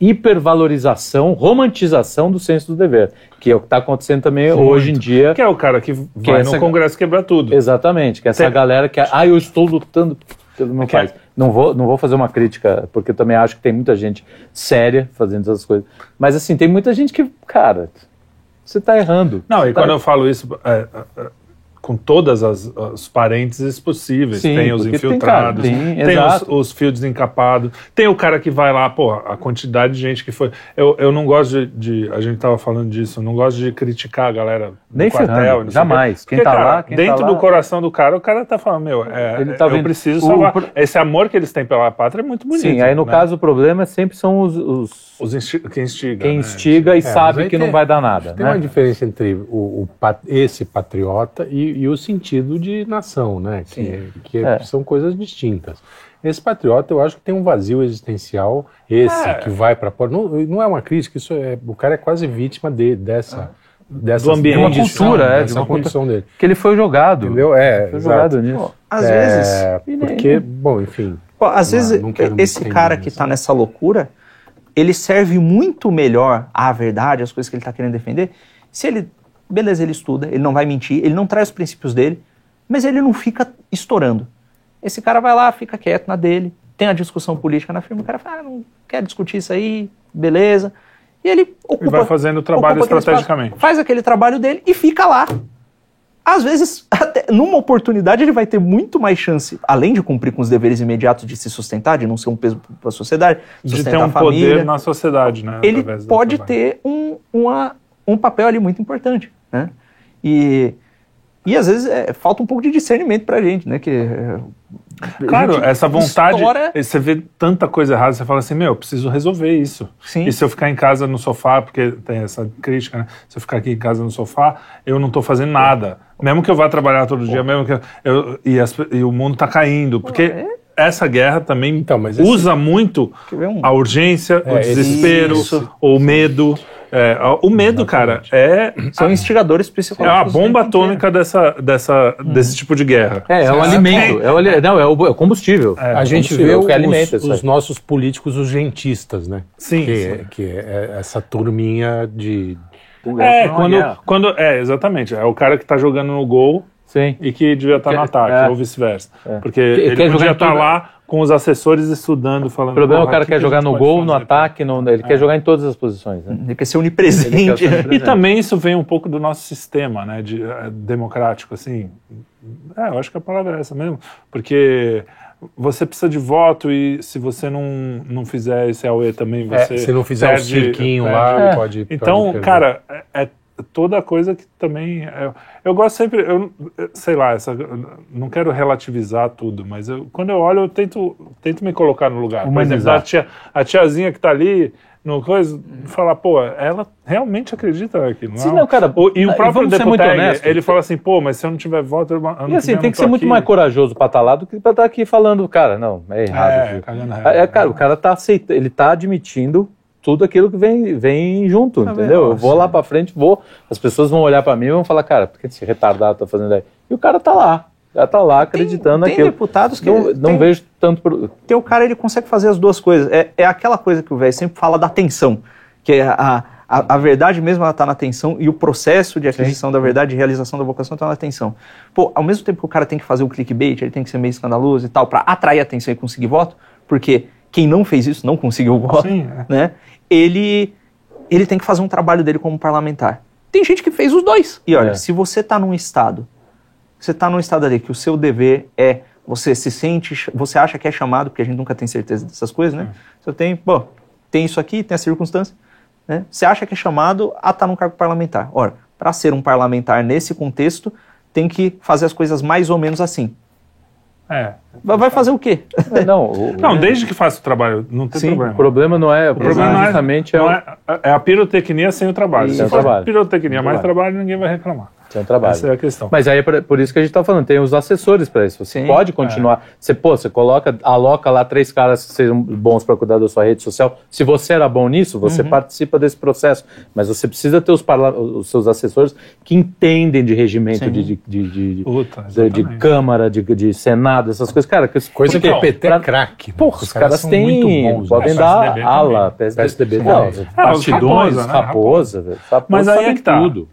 hipervalorização, romantização do senso do dever, que é o que está acontecendo também Muito. hoje em dia. Que é o cara que vai que essa... no Congresso quebrar tudo. Exatamente, que é essa Tem... galera que, ah, eu estou lutando pelo meu país. Não vou, não vou fazer uma crítica, porque eu também acho que tem muita gente séria fazendo essas coisas. Mas assim, tem muita gente que, cara, você está errando. Não, e tá... quando eu falo isso, é, é, com todas as, as parênteses possíveis. Sim, tem os infiltrados, tem, cara, tem, tem os, os, fios desencapados, tem o cara que vai lá, pô, a quantidade de gente que foi. Eu, eu não gosto de, de A gente tava falando disso, eu não gosto de criticar a galera do Nem quartel. jamais. Quem Porque, tá cara, lá, quem dentro tá do coração do cara, o cara tá falando, meu, é, Ele tá eu vendo... preciso salvar. O... Esse amor que eles têm pela pátria é muito bonito. Sim, aí no né? caso o problema sempre são os. os... Os insti quem instiga. Quem né? instiga e é, sabe que tem, não vai dar nada. Tem né? uma diferença entre o, o esse patriota e, e, o sentido de nação, né? Que, que é. são coisas distintas. Esse patriota, eu acho que tem um vazio existencial, esse é. que vai para não, não é uma crítica, isso é, o cara é quase vítima de, dessa. Ah. Dessa, do ambiente, de uma cultura, é, de uma condição dele. Que ele foi jogado. Entendeu? É, foi jogado nisso. às vezes. Porque, bom, enfim. Pô, às vezes, esse cara que está nessa loucura, ele serve muito melhor à verdade, às coisas que ele está querendo defender, se ele, beleza, ele estuda, ele não vai mentir, ele não traz os princípios dele, mas ele não fica estourando. Esse cara vai lá, fica quieto na dele, tem a discussão política na firma, o cara fala, ah, não quer discutir isso aí, beleza. E ele ocupa. E vai fazendo o trabalho estrategicamente. faz aquele trabalho dele e fica lá às vezes, [LAUGHS] até numa oportunidade, ele vai ter muito mais chance, além de cumprir com os deveres imediatos de se sustentar, de não ser um peso para a sociedade, de ter um família, poder na sociedade, né? Ele pode ter um, uma, um papel ali muito importante, né? E, e às vezes é, falta um pouco de discernimento para a gente, né? Que é, Claro, essa vontade. Estoura... Você vê tanta coisa errada, você fala assim: meu, eu preciso resolver isso. Sim. E se eu ficar em casa no sofá, porque tem essa crítica, né? Se eu ficar aqui em casa no sofá, eu não estou fazendo nada. Mesmo que eu vá trabalhar todo dia, mesmo que eu. eu e, as, e, o mundo está caindo. Porque. É? Essa guerra também então, esse... usa muito a urgência, é, o desespero, isso. o medo. É, o medo, cara, é. São instigadores psicológicos. É a bomba atômica dessa, dessa, hum. desse tipo de guerra. É, é um alimento. É, o, não, é o é combustível. É, a gente vê os, alimenta os nossos políticos urgentistas, né? Sim. Que, sim. que é essa turminha de. É, quando, quando. É, exatamente. É o cara que tá jogando no gol Sim. e que devia estar tá no ataque, é. ou vice-versa. É. Porque que, ele podia estar tá lá com os assessores estudando, falando. O problema é o cara que quer jogar no gol, no ataque, no, ele é. quer jogar em todas as posições. Né? Ele quer ser onipresente. Quer ser. [LAUGHS] E também isso vem um pouco do nosso sistema, né, de, uh, democrático, assim. É, eu acho que a palavra é essa mesmo, porque você precisa de voto e se você não, não fizer esse AUE também, você. É, se não fizer perde, o cirquinho perde. lá, é. pode. Então, pode cara, é, é toda coisa que também. É, eu gosto sempre, eu, sei lá, essa, não quero relativizar tudo, mas eu, quando eu olho, eu tento, tento me colocar no lugar. Por exemplo, a, tia, a tiazinha que está ali no coisa, falar, pô, ela realmente acredita naquilo. Sim, não, cara. O, e o próprio deputado, ele fala assim, pô, mas se eu não tiver voto, eu E assim, tem que ser muito mais corajoso para estar tá lá do que para estar tá aqui falando, cara, não, é errado. É, é, cara, o cara tá aceitando, ele tá admitindo tudo aquilo que vem, vem junto, tá entendeu? Eu vou lá para frente, vou, as pessoas vão olhar para mim e vão falar, cara, por que esse retardado tá fazendo aí? E o cara tá lá, já tá lá acreditando tem, naquilo. Tem deputados que... Não, não tem, vejo tanto... Pro... Tem o cara, ele consegue fazer as duas coisas. É, é aquela coisa que o velho sempre fala da atenção, que é a, a, a verdade mesmo ela tá na atenção e o processo de aquisição Sim. da verdade e realização da vocação tá na atenção. Pô, ao mesmo tempo que o cara tem que fazer o clickbait, ele tem que ser meio escandaloso e tal, para atrair atenção e conseguir voto, porque quem não fez isso não conseguiu voto, Sim, é. né? ele, ele tem que fazer um trabalho dele como parlamentar. Tem gente que fez os dois. E olha, é. se você está num estado, você está num estado ali que o seu dever é, você se sente, você acha que é chamado, porque a gente nunca tem certeza dessas coisas, né? É. Você tem, pô, tem isso aqui, tem a circunstância, né? Você acha que é chamado a estar tá num cargo parlamentar. Ora, para ser um parlamentar nesse contexto, tem que fazer as coisas mais ou menos assim. É. Vai fazer o quê? É, não, o, [LAUGHS] não, desde que faça o trabalho, não tem Sim, problema. O problema não é. O problema não é, não é, é, a pirotecnia sem o trabalho. Sem Se o trabalho. pirotecnia mais trabalho, ninguém vai reclamar. Tem um trabalho. Essa é a questão. Mas aí é por, isso que a gente está falando, tem os assessores para isso. Você Sim, pode continuar. É. Você, pô, você coloca, aloca lá três caras que sejam bons para cuidar da sua rede social. Se você era bom nisso, você uhum. participa desse processo. Mas você precisa ter os, os seus assessores que entendem de regimento de, de, de, de, Puta, de, Câmara, de, de Senado, essas coisas. Cara, que coisa que o PT é craque. Porra, os, os caras, caras têm. Bons, podem né? dar ala, PSDB. PSDB não, partidões, raposa. Né? raposa, raposa Mas aí é que tá. Tudo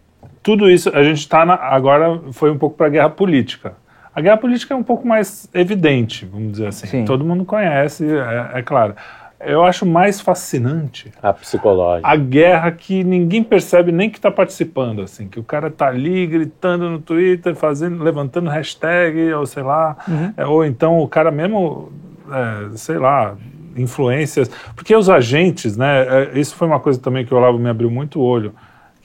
tudo isso, a gente está agora foi um pouco para a guerra política. A guerra política é um pouco mais evidente, vamos dizer assim. Sim. Todo mundo conhece, é, é, claro. Eu acho mais fascinante a psicológica. A guerra que ninguém percebe nem que está participando, assim, que o cara está ali gritando no Twitter, fazendo, levantando hashtag, ou sei lá, uhum. é, ou então o cara mesmo, é, sei lá, influências, porque os agentes, né? É, isso foi uma coisa também que o Olavo me abriu muito o olho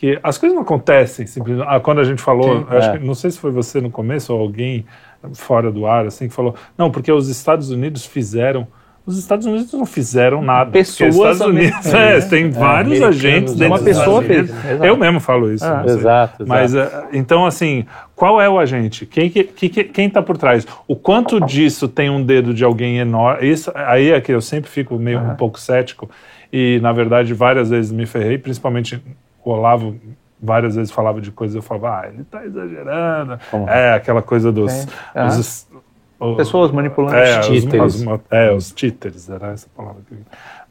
que as coisas não acontecem simplesmente. Ah, quando a gente falou, Sim, é. que, não sei se foi você no começo ou alguém fora do ar assim que falou, não, porque os Estados Unidos fizeram os Estados Unidos não fizeram nada. Pessoas. Estados Unidos é, [LAUGHS] é, tem é, vários agentes dentro Uma pessoa fez. Eu mesmo falo isso. Ah, exato, Mas, exato. Eh, então, assim, qual é o agente? Quem está que, que, quem tá por trás? O quanto disso tem um dedo de alguém enorme? Isso, aí é que eu sempre fico meio um pouco cético. E, na verdade, várias vezes me ferrei, principalmente o Olavo várias vezes falava de coisas, eu falava, ah, ele está exagerando. Como? É, aquela coisa dos... É. Os, os, Pessoas manipulando é, os títeres. Os, é, os títeres, era essa palavra. Que,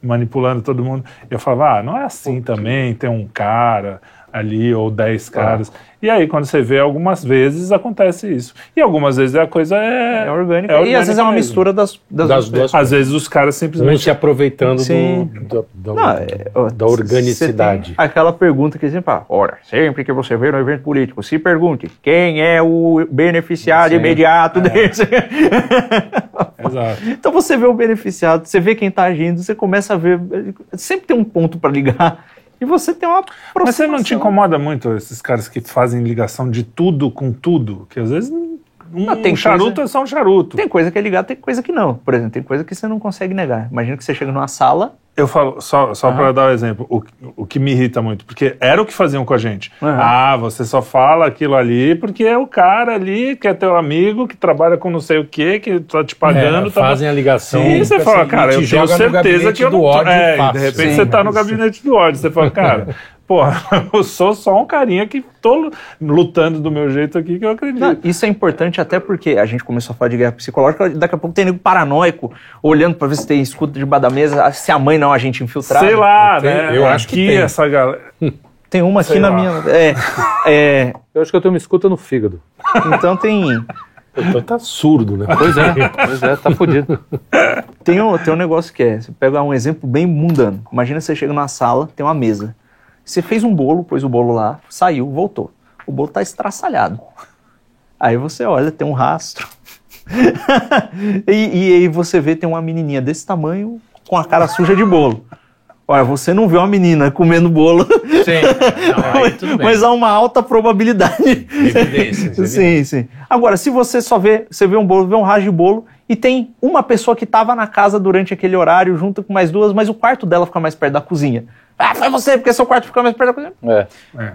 manipulando todo mundo. E eu falava, ah, não é assim também, tem um cara ali, ou dez caras. Ah. E aí, quando você vê, algumas vezes acontece isso. E algumas vezes a coisa é, é orgânica. É e às vezes é uma mesmo. mistura das, das, das duas. Às vezes os caras simplesmente. Um se aproveitando Sim. do, do, Não, é, da organicidade. Aquela pergunta que sempre fala: ora, sempre que você vê no evento político, se pergunte quem é o beneficiário Sim. imediato é. desse. [LAUGHS] Exato. Então você vê o beneficiado, você vê quem está agindo, você começa a ver. Sempre tem um ponto para ligar e você tem uma Mas você não te incomoda muito esses caras que fazem ligação de tudo com tudo? Que às vezes um, não, tem charuto coisa, é só um charuto. Tem coisa que é ligado, tem coisa que não. Por exemplo, tem coisa que você não consegue negar. Imagina que você chega numa sala eu falo, só, só uhum. para dar um exemplo, o, o que me irrita muito, porque era o que faziam com a gente. Uhum. Ah, você só fala aquilo ali porque é o cara ali que é teu amigo, que trabalha com não sei o quê, que tá te pagando. É, tá fazem a ligação. E você fala, cara, eu tenho certeza que eu não. Ódio, é, de repente Sim, você tá no gabinete do ódio. Você fala, cara, [LAUGHS] pô, [LAUGHS] eu sou só um carinha que tô lutando do meu jeito aqui que eu acredito. Não, isso é importante até porque a gente começou a falar de guerra psicológica, daqui a pouco tem nego paranoico olhando para ver se tem escuta debaixo da mesa, se a mãe não é a gente infiltrado. Sei lá, né? Eu acho que tem. essa galera. [LAUGHS] Tem uma aqui Sei na lá. minha. É, é... Eu acho que eu tenho uma escuta no fígado. Então tem. [LAUGHS] Então tá surdo, né? Pois é, pois é, tá fodido. Tem um, tem um negócio que é, você pega um exemplo bem mundano. Imagina você chega numa sala, tem uma mesa. Você fez um bolo, pôs o bolo lá, saiu, voltou. O bolo tá estraçalhado. Aí você olha, tem um rastro. [LAUGHS] e, e aí você vê, tem uma menininha desse tamanho com a cara suja de bolo. Olha, você não vê uma menina comendo bolo. Sim. [LAUGHS] Não, aí, tudo bem. Mas há uma alta probabilidade. Evidência. [LAUGHS] sim, sim. Agora, se você só vê, você vê um bolo, vê um raio de bolo e tem uma pessoa que estava na casa durante aquele horário junto com mais duas, mas o quarto dela fica mais perto da cozinha. Ah, foi você, porque seu quarto fica mais perto da cozinha. É. é.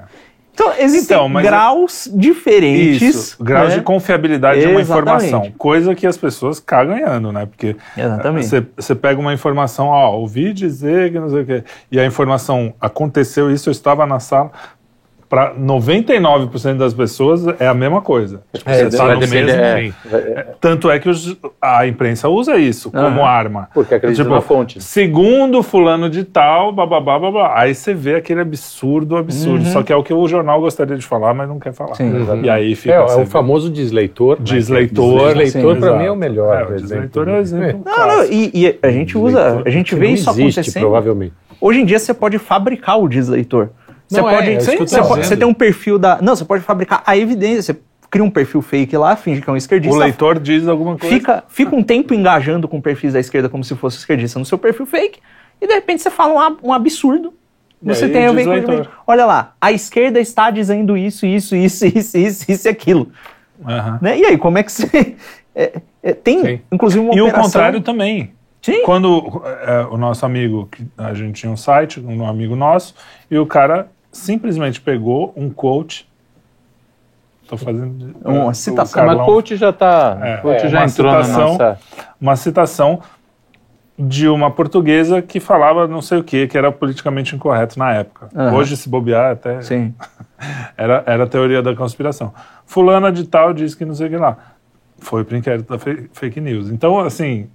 Então, existem então, graus diferentes. Isso, graus né? de confiabilidade Exatamente. de uma informação. Coisa que as pessoas cagam ganhando, né? Porque você pega uma informação, ó, ouvi dizer que não sei o quê, e a informação aconteceu isso, eu estava na sala para 99% das pessoas é a mesma coisa. Tipo, é, você está no mesmo. É, é, tanto é que os, a imprensa usa isso como arma. Porque acredita tipo, na fonte. Segundo fulano de tal, bababá, babá. Aí você vê aquele absurdo, absurdo. Uhum. Só que é o que o jornal gostaria de falar, mas não quer falar. Sim, e aí fica. É, é o famoso desleitor. Desleitor. Né? Desleitor, para mim, é o melhor. É, o desleitor é o exemplo. Não, não, e, e, a gente usa, a gente vê isso existe, acontecendo. provavelmente. Hoje em dia você pode fabricar o desleitor. Você não pode, é, você, pode, você tem um perfil da. Não, você pode fabricar a evidência. Você cria um perfil fake lá, finge que é um esquerdista. O leitor diz alguma coisa. Fica, fica um tempo engajando com perfis da esquerda como se fosse esquerdista no seu perfil fake, e de repente você fala um, um absurdo. Você aí, tem a ver Olha lá, a esquerda está dizendo isso, isso, isso, [LAUGHS] isso, isso, isso e aquilo. Uhum. Né? E aí, como é que você. [LAUGHS] É, é, tem, Sim. inclusive, uma E operação... o contrário também. Sim. Quando é, o nosso amigo, a gente tinha um site, um amigo nosso, e o cara simplesmente pegou um quote. Estou fazendo. Uma citação. Mas coach já está. É, coach é, já entrou citação, na nossa. Uma citação de uma portuguesa que falava não sei o que, que era politicamente incorreto na época. Uhum. Hoje, se bobear, até. Sim. [LAUGHS] era, era a teoria da conspiração. Fulana de tal disse que não sei o que lá. Foi para o inquérito da fake news. Então, assim,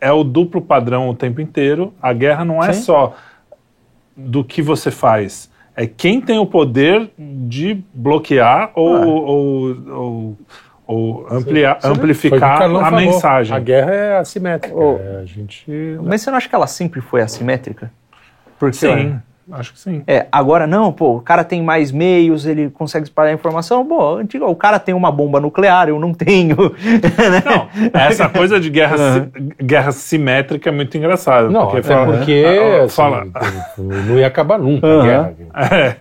é o duplo padrão o tempo inteiro. A guerra não é Sim. só do que você faz é quem tem o poder de bloquear ou, ah. ou, ou, ou ampliar, amplificar a falou. mensagem. A guerra é assimétrica. Oh. É, a gente... Mas você não acha que ela sempre foi assimétrica? Porque, Sim. Acho que sim. É, agora não, pô, o cara tem mais meios, ele consegue espalhar informação. Pô, antigo, o cara tem uma bomba nuclear, eu não [LAUGHS] tenho. né? Não, essa coisa de guerra, uhum. guerra simétrica é muito engraçada. Não, porque, é fala, porque ah, assim, fala. [LAUGHS] não ia acabar nunca uhum. a guerra. [LAUGHS] É.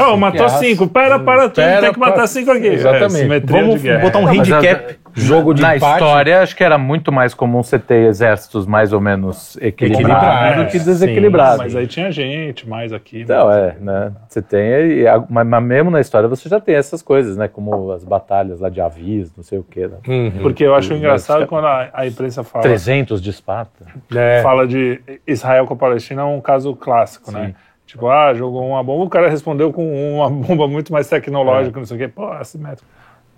é oh, matou cinco, pera, para tudo, tem que matar cinco aqui. Exatamente. É, Vamos botar um handicap jogo de Na empate. história, acho que era muito mais comum você ter exércitos mais ou menos equilibrados do que desequilibrados. mas aí tinha gente mais aqui. Então, né? é, né? Você tem, mas, mas, mesmo na história você já tem essas coisas, né? Como as batalhas lá de avios, não sei o quê. Né? Uhum. Porque eu acho engraçado quando a, a, imprensa fala... 300 de Esparta. É. Fala de Israel com a Palestina, é um caso clássico, né? Sim. né? Tipo, ah, jogou uma bomba, o cara respondeu com uma bomba muito mais tecnológica, é. não sei o quê. Pô, assimétrico.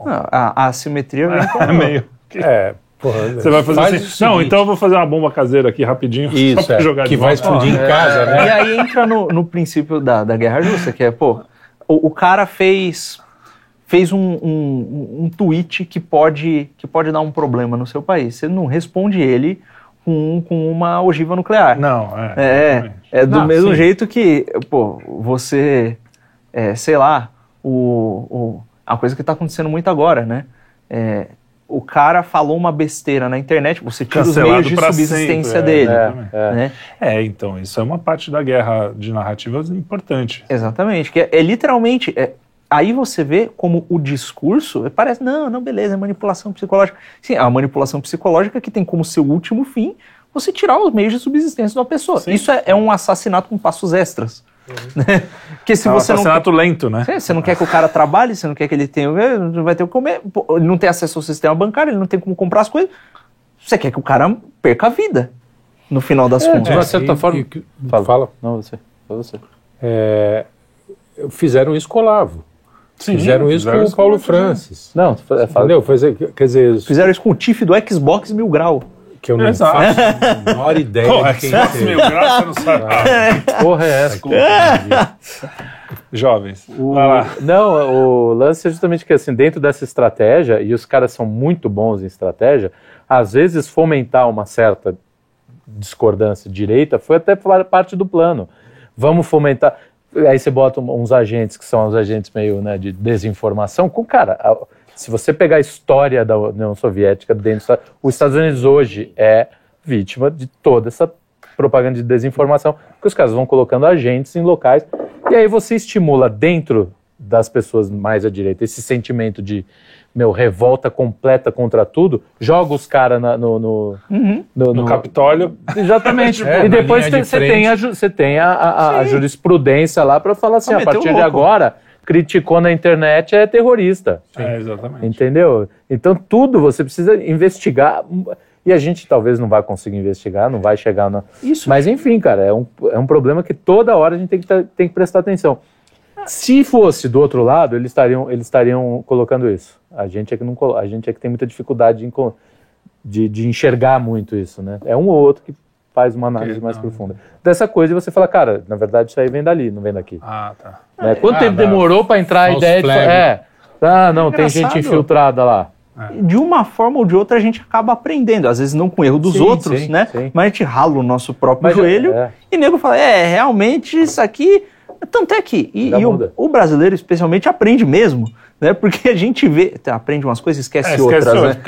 Não, a, a assimetria vem com... É meio... É, Porra, Você vai fazer assim, não, então eu vou fazer uma bomba caseira aqui rapidinho. [LAUGHS] Isso, só pra é, jogar que vai explodir em casa, né? E aí entra no, no princípio da, da guerra justa, que é, pô, o, o cara fez fez um, um, um, tweet que pode, que pode dar um problema no seu país. Você não responde ele com, com uma ogiva nuclear. Não, é. É, é do não, mesmo sim. jeito que, pô, você, é, sei lá, o, o a coisa que está acontecendo muito agora, né? É, o cara falou uma besteira na internet, você tira Cancelado os meios de subsistência sempre, dele. É, é, né? é, então, isso é uma parte da guerra de narrativas importante. Exatamente, que é, é literalmente. É, aí você vê como o discurso parece, não, não, beleza, é manipulação psicológica. Sim, é a manipulação psicológica que tem como seu último fim você tirar os meios de subsistência de uma pessoa. Sim. Isso é, é um assassinato com passos extras. Uhum. Né? Porque se é um você assassinato não, lento, né? Você não quer que o cara trabalhe, você não quer que ele tenha, não vai ter o que comer, ele não tem acesso ao sistema bancário, ele não tem como comprar as coisas. Você quer que o cara perca a vida, no final das é, contas. De uma certa e, forma. E, fala. fala. Não, você. Fala você. É, fizeram isso com o Olavo. Sim, fizeram isso fizeram com o Paulo Francis. Não, é, entendeu? quer dizer, fizeram isso com o Tiff do Xbox Mil Grau. Que eu não Exato. faço [LAUGHS] a menor ideia Pô, de quem Mil Grau, você não sabe. Ah, [LAUGHS] que porra é essa? Jovens. O, não, o lance é justamente que assim, dentro dessa estratégia, e os caras são muito bons em estratégia, às vezes fomentar uma certa discordância direita foi até parte do plano. Vamos fomentar. Aí você bota uns agentes que são os agentes meio né, de desinformação. Com cara, se você pegar a história da União Soviética dentro, os Estados Unidos hoje é vítima de toda essa propaganda de desinformação, que os caras vão colocando agentes em locais e aí você estimula dentro das pessoas mais à direita esse sentimento de meu, revolta completa contra tudo, joga os caras no, no, uhum. no, no, Capitólio. Exatamente. [LAUGHS] É, e depois você tem, a, você tem a, a, a jurisprudência lá para falar assim, a partir de agora, criticou na internet é terrorista. É, exatamente. Entendeu? Então tudo você precisa investigar. E a gente talvez não vai conseguir investigar, não vai chegar na. Isso. Mas enfim, cara, é um, é um problema que toda hora a gente tem que, tem que prestar atenção. Se fosse do outro lado, eles estariam, eles estariam colocando isso. A gente é que não a gente é que tem muita dificuldade de, de, de enxergar muito isso, né? É um ou outro que faz uma análise que mais não. profunda. Dessa coisa você fala, cara, na verdade isso aí vem dali, não vem daqui. Ah, tá. Né? Quanto ah, tempo demorou para entrar a ideia de é, ah, não, é tem gente infiltrada lá. É. De uma forma ou de outra a gente acaba aprendendo, às vezes não com o erro dos sim, outros, sim, né? Sim. Mas a gente rala o nosso próprio Mas, joelho é. e nego fala, é, realmente isso aqui tanto é que e, e o, o, brasileiro especialmente aprende mesmo, né? Porque a gente vê, aprende umas coisas, esquece, é, outras, né?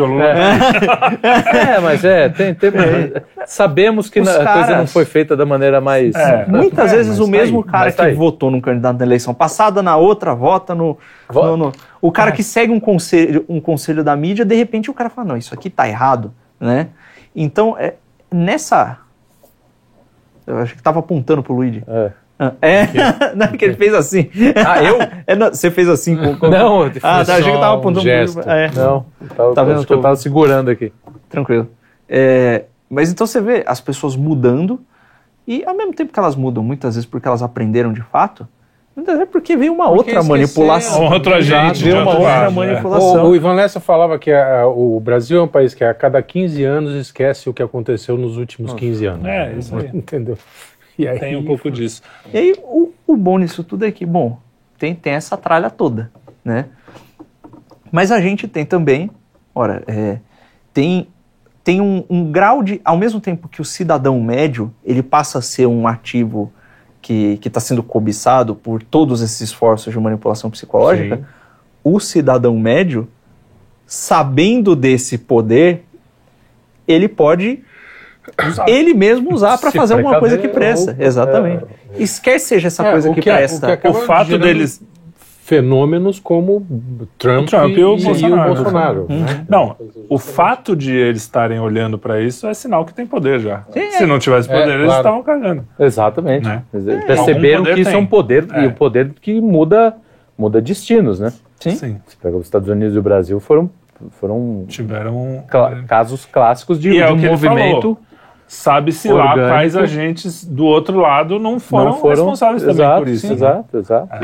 É. [LAUGHS] é. mas é, tem, tem é. sabemos que a coisa não foi feita da maneira mais. É. Muitas é, vezes o tá mesmo aí, cara tá que votou num candidato na eleição passada, na outra vota no, no, no o cara que segue um conselho, um conselho da mídia, de repente o cara fala não, isso aqui tá errado, né? Então é, nessa, eu acho que tava apontando pro Luigi. É. Ah, é, [LAUGHS] não, que ele fez assim. Ah, eu? [LAUGHS] É, não, você fez assim com. com... Não, ah, tá, achei que tava apontando um gesto. É. Não, tava, tá vendo? Tô... eu tava segurando aqui. Tranquilo. É, mas então você vê as pessoas mudando, e ao mesmo tempo que elas mudam, muitas vezes porque elas aprenderam de fato, muitas vezes porque veio uma porque outra manipulação. Outra gente. Veio uma outra manipulação. O, o, Ivan Lessa falava que a, o Brasil é um país que a cada 15 anos esquece o que aconteceu nos últimos 15 anos. É, isso aí. [LAUGHS] Entendeu? [LAUGHS] E aí, tem um pouco disso. E aí, o, o bom nisso tudo é que, bom, tem, tem essa tralha toda, né? Mas a gente tem também, ora, é, tem, tem um, um, grau de, ao mesmo tempo que o cidadão médio, ele passa a ser um ativo que está sendo cobiçado por todos esses esforços de manipulação psicológica, Sim. o cidadão médio, sabendo desse poder, ele pode Usar. ele mesmo usar [LAUGHS] para fazer alguma coisa que presta. Ou, Exatamente. É, Esquer seja essa é, coisa que, que, é- presta. O, que o fato deles fenômenos como Trump, Trump e, o Bolsonaro. E o Bolsonaro uhum. né? Não, o fato de eles estarem olhando para isso é sinal que tem poder já. Sim, Se não tivesse poder, é, eles estavam cagando. Exatamente. Né? Perceberam que isso tem. é um poder e o um poder que muda, muda destinos, né? Sim. Sim. Você pega os Estados Unidos e o Brasil foram foram tiveram casos clássicos de, de um movimento sabe-se lá quais agentes do outro lado não foram, não foram responsáveis exato, também por isso. Sim, exato, né? exato.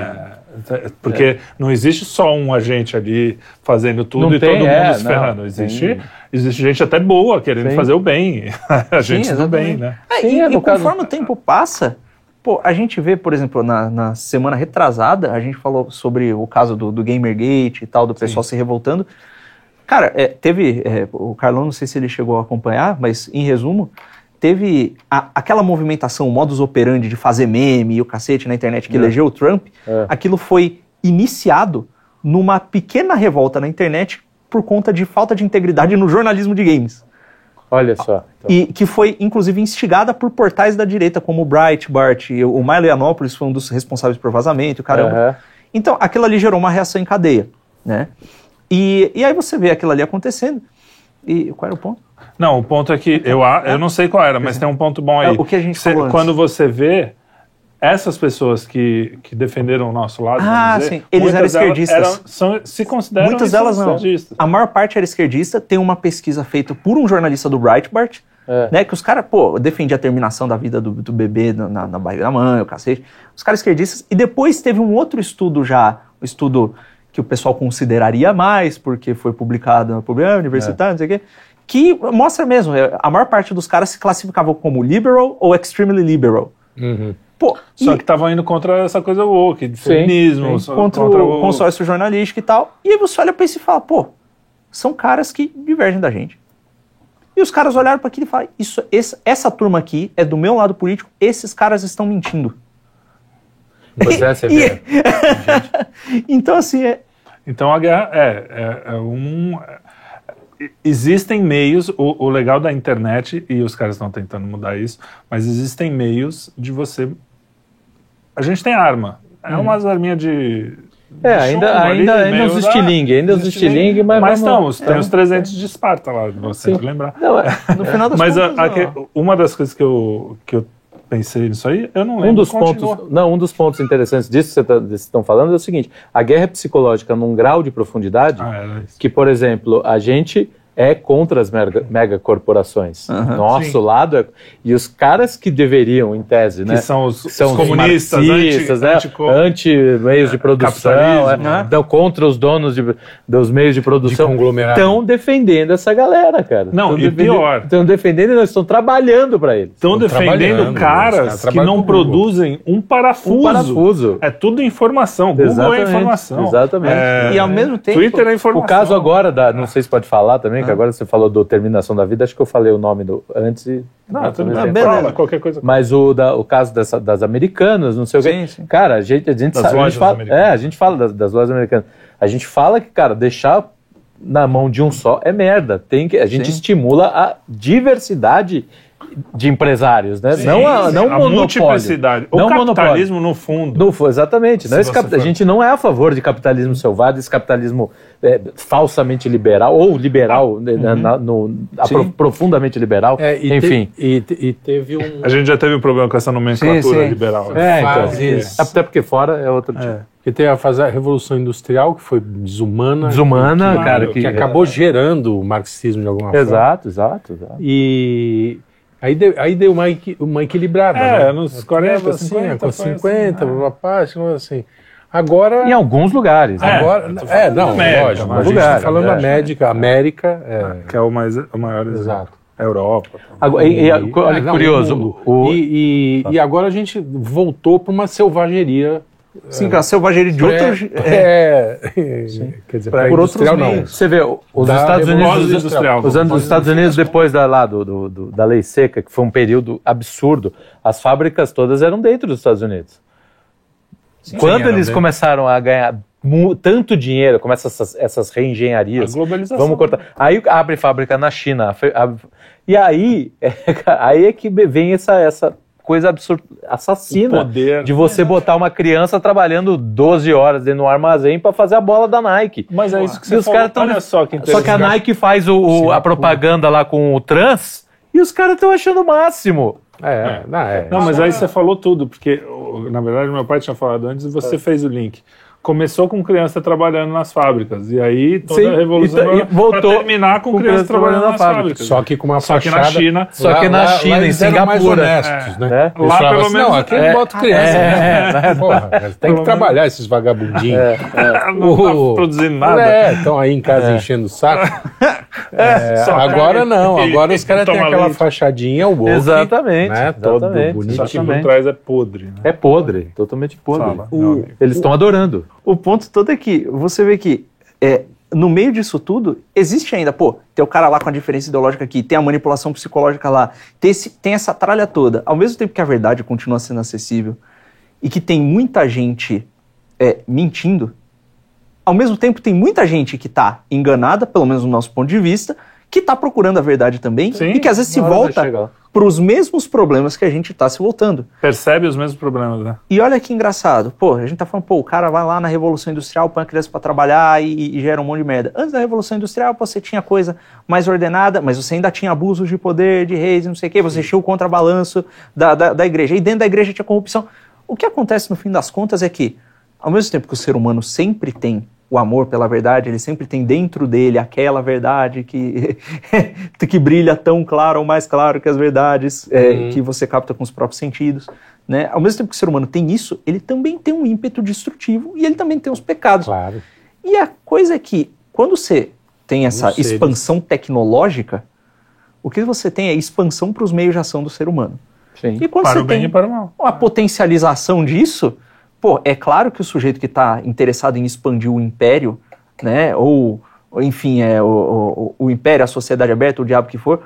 É, porque é. não existe só um agente ali fazendo tudo não e tem, todo mundo é, se ferrando. Existe, existe gente até boa querendo sim. fazer o bem. [LAUGHS] a gente sim, do bem, né? É, sim, e, e conforme o tempo passa, pô, a gente vê, por exemplo, na, na semana retrasada, a gente falou sobre o caso do, do Gamergate e tal, do pessoal se revoltando. Cara, é, teve. É, o Carlão, não sei se ele chegou a acompanhar, mas em resumo, teve a, aquela movimentação, o modus operandi de fazer meme e o cacete na internet que é. elegeu o Trump, é. aquilo foi iniciado numa pequena revolta na internet por conta de falta de integridade no jornalismo de games. Olha só. Então. E que foi, inclusive, instigada por portais da direita, como o Breitbart, o Milo Yiannopoulos foi um dos responsáveis por vazamento, caramba. Uhum. Então, aquilo ali gerou uma reação em cadeia, né? E, e aí você vê aquilo ali acontecendo. E qual era o ponto? Não, o ponto é que eu, eu não sei qual era, mas tem um ponto bom aí. É, o que a gente Cê, Quando você vê essas pessoas que, que defenderam o nosso lado, ah, dizer, sim. eles eram esquerdistas. Eram, são, se consideram Muitas delas não. A maior parte era esquerdista. Tem uma pesquisa feita por um jornalista do Breitbart, É. Né? Que os caras, pô, defendiam a terminação da vida do, do bebê na, na barriga da mãe, o cacete. Os caras esquerdistas. E depois teve um outro estudo já, um estudo que o pessoal consideraria mais, porque foi publicado na Publicidade Universitária, é. não sei o quê, que mostra mesmo, é, a maior parte dos caras se classificavam como liberal ou extremely liberal. Uhum. Pô, Só e... que estavam indo contra essa coisa woke, de feminismo, sim. Contra, contra, o, o consórcio jornalístico e tal. E aí você olha pra isso e fala, pô, são caras que divergem da gente. E os caras olharam para aquilo e falaram, isso, esse, essa turma aqui é do meu lado político, esses caras estão mentindo. Pois é, você vê. [LAUGHS] então, assim. É... Então a guerra é, é, é um. É, existem meios, o, o, legal da internet, e os caras estão tentando mudar isso, mas existem meios de você. A gente tem arma. É uhum. umas arminhas de. É, ainda, ainda, ali, ainda os estilingue, ainda os estilingue, mas. Mas vamos, tem os 300 de Esparta lá, você lembrar. Não, é, no final das mas contas, a, a, uma das coisas que eu, que eu pensei nisso aí, eu não lembro. Um dos pontos, não, um dos pontos interessantes disso que vocês estão falando é o seguinte: a guerra psicológica num grau de profundidade ah, que, por exemplo, a gente é contra as mega, megacorporações. Uhum, Nosso sim. lado é, e os caras que deveriam, em tese, né, que são os, são os comunistas, anti, né, anti, anti meios de produção, é, né? Não, contra os donos de, dos meios de produção, estão defendendo essa galera, cara. Não, e pior, estão defendendo, eles estão trabalhando para eles. Estão defendendo caras que não produzem um parafuso. um parafuso. É tudo informação. Google é exatamente, é informação. Exatamente. É, e ao mesmo tempo, Twitter é informação. O caso agora da, não sei se pode falar também, que agora você falou do Terminação da Vida, acho que eu falei o nome do antes e. Não, tudo bem, fala, qualquer coisa. Mas o, da, o caso dessa, das americanas, não sei sim, o quê. Sim. Cara, a gente, a gente sabe. A gente fala, é, a gente fala das, das lojas americanas. A gente fala que, cara, deixar na mão de um só é merda. Tem que, a gente sim. estimula a diversidade de empresários, né? Sim, não a, não a multiplicidade. O não capitalismo monopólio. no fundo. No, exatamente. Não esse cap, a gente não é a favor de capitalismo selvagem, esse capitalismo é, falsamente liberal ou liberal, ah, né, uhum. na, no, profundamente liberal. É, e Enfim. Te, e, e, teve um. A gente já teve um problema com essa nomenclatura sim, sim. liberal. É, então. Até porque fora é outro tipo. É. Porque tem a, fazer a Revolução Industrial, que foi desumana. Desumana, que, cara. Que, que acabou gerando o marxismo de alguma exato, forma. Exato, exato. E Aí deu, aí deu uma, uma equilibrada. É, né? nos 40, assim, 50. Com 50, assim, uma parte, assim. Agora. Em alguns lugares. Né? Agora, é, é não, média, lógico. Mas a gente está falando da médica, América. É, que é o, mais, o maior Exato. A Europa. Agora, e, e, olha que ah, não, curioso. O, o, e, e, e agora a gente voltou para uma selvageria Sim, com a selvageria de outros. [LAUGHS] É, é quer dizer, por outros não. Você vê, os da Estados Unidos. Industrial, os anos dos Estados Unidos, depois da, lá, do, do, do, da lei seca, que foi um período absurdo, as fábricas todas eram dentro dos Estados Unidos. Sim, Quando eles dentro. começaram a ganhar tanto dinheiro, começa essas, essas reengenharias. A globalização. Vamos cortar. Aí abre fábrica na China. E aí, é, [LAUGHS] aí é que vem essa, essa coisa absurda, assassina de você botar uma criança trabalhando 12 horas dentro de um armazém para fazer a bola da Nike. Mas é isso que você os falou. Tão... Olha só que Só que a Nike faz o, o a propaganda lá com o trans e os caras estão achando o máximo. É, é. Não, é. não, mas aí você falou tudo, porque na verdade meu pai tinha falado antes e você é. fez o link começou com criança trabalhando nas fábricas. E aí toda Sim, a revolução e, e voltou terminar com, com criança, criança trabalhando, trabalhando nas fábricas. Só que com uma só fachada... que na China. Só que na China, lá, em Singapura. mais honestos, é, né? Lá pelo assim, menos... Não, aqui é, bota criança. É, né? [LAUGHS] Porra, tem que trabalhar esses vagabundinhos. É, é. Não tá produzindo nada. É, estão aí em casa enchendo o saco. [LAUGHS] agora não, [LAUGHS] agora os caras têm aquela fachadinha, o woke. Exatamente. Né? Todo bonito. Só que por trás é podre. Né? É podre, totalmente podre. Eles estão adorando. O ponto todo é que você vê que é, no meio disso tudo, existe ainda, pô, tem o cara lá com a diferença ideológica aqui, tem a manipulação psicológica lá, tem, esse, tem essa tralha toda. Ao mesmo tempo que a verdade continua sendo acessível e que tem muita gente é, mentindo, ao mesmo tempo tem muita gente que está enganada, pelo menos no nosso ponto de vista, que está procurando a verdade também Sim, e que às vezes se volta para os mesmos problemas que a gente está se voltando. Percebe os mesmos problemas, né? E olha que engraçado. Pô, a gente tá falando, pô, o cara vai lá na Revolução Industrial, põe a criança para trabalhar e, e, gera um monte de merda. Antes da Revolução Industrial, você tinha coisa mais ordenada, mas você ainda tinha abusos de poder, de reis, não sei o quê. Você tinha o contrabalanço da, da, da igreja. E dentro da igreja tinha corrupção. O que acontece no fim das contas é que, ao mesmo tempo que o ser humano sempre tem o amor pela verdade, ele sempre tem dentro dele aquela verdade que, [LAUGHS] que brilha tão claro ou mais claro que as verdades é, uhum. que você capta com os próprios sentidos. Né? Ao mesmo tempo que o ser humano tem isso, ele também tem um ímpeto destrutivo e ele também tem os pecados. Claro. E a coisa é que, quando você tem essa expansão tecnológica, o que você tem é expansão para os meios de ação do ser humano. Sim. E quando para você o bem tem e para o mal. a potencialização disso, pô, é claro que o sujeito que está interessado em expandir o império, né, ou, enfim, é, o, o, o, império, a sociedade aberta, o diabo que for,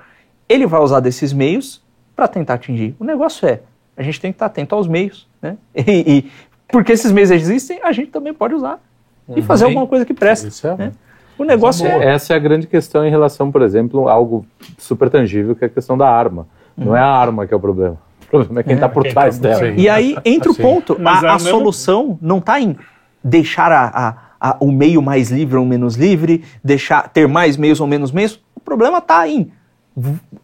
ele vai usar desses meios para tentar atingir. O negócio é, a gente tem que estar tá atento aos meios, né, [LAUGHS] e, e porque esses meios existem, a gente também pode usar uhum. e fazer alguma coisa que presta. Isso é. Né? O negócio é, é... Essa é a grande questão em relação, por exemplo, a algo super tangível, que é a questão da arma. Uhum. Não é a arma que é o problema. O problema é quem está é, por trás tá dela. E aí entra assim. o ponto. Mas a, é a solução não está em deixar a, a, a, o meio mais livre ou menos livre, deixar ter mais meios ou menos meios. O problema está em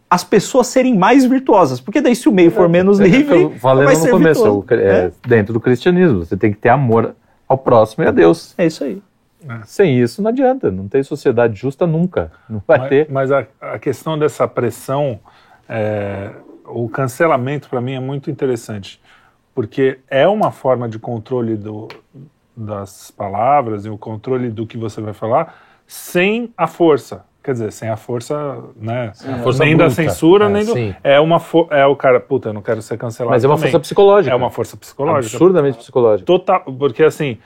as pessoas serem mais virtuosas. Porque daí se o meio for é, menos é, livre, eu falei vai no ser começo, virtuoso, é, dentro do cristianismo, você tem que ter amor ao próximo e a Deus. É isso aí. É. Sem isso não adianta, não tem sociedade justa nunca, não vai mas, ter. Mas a, a, questão dessa pressão, é, o cancelamento para mim é muito interessante, porque é uma forma de controle do, das palavras e o controle do que você vai falar sem a força. Quer dizer, sem a força, né? A força nem bruta. da censura, é, nem do. Sim. É uma é o cara, puta, eu não quero ser cancelado. Mas é uma também. força psicológica. É uma força psicológica. Absurdamente psicológica. Total, porque assim,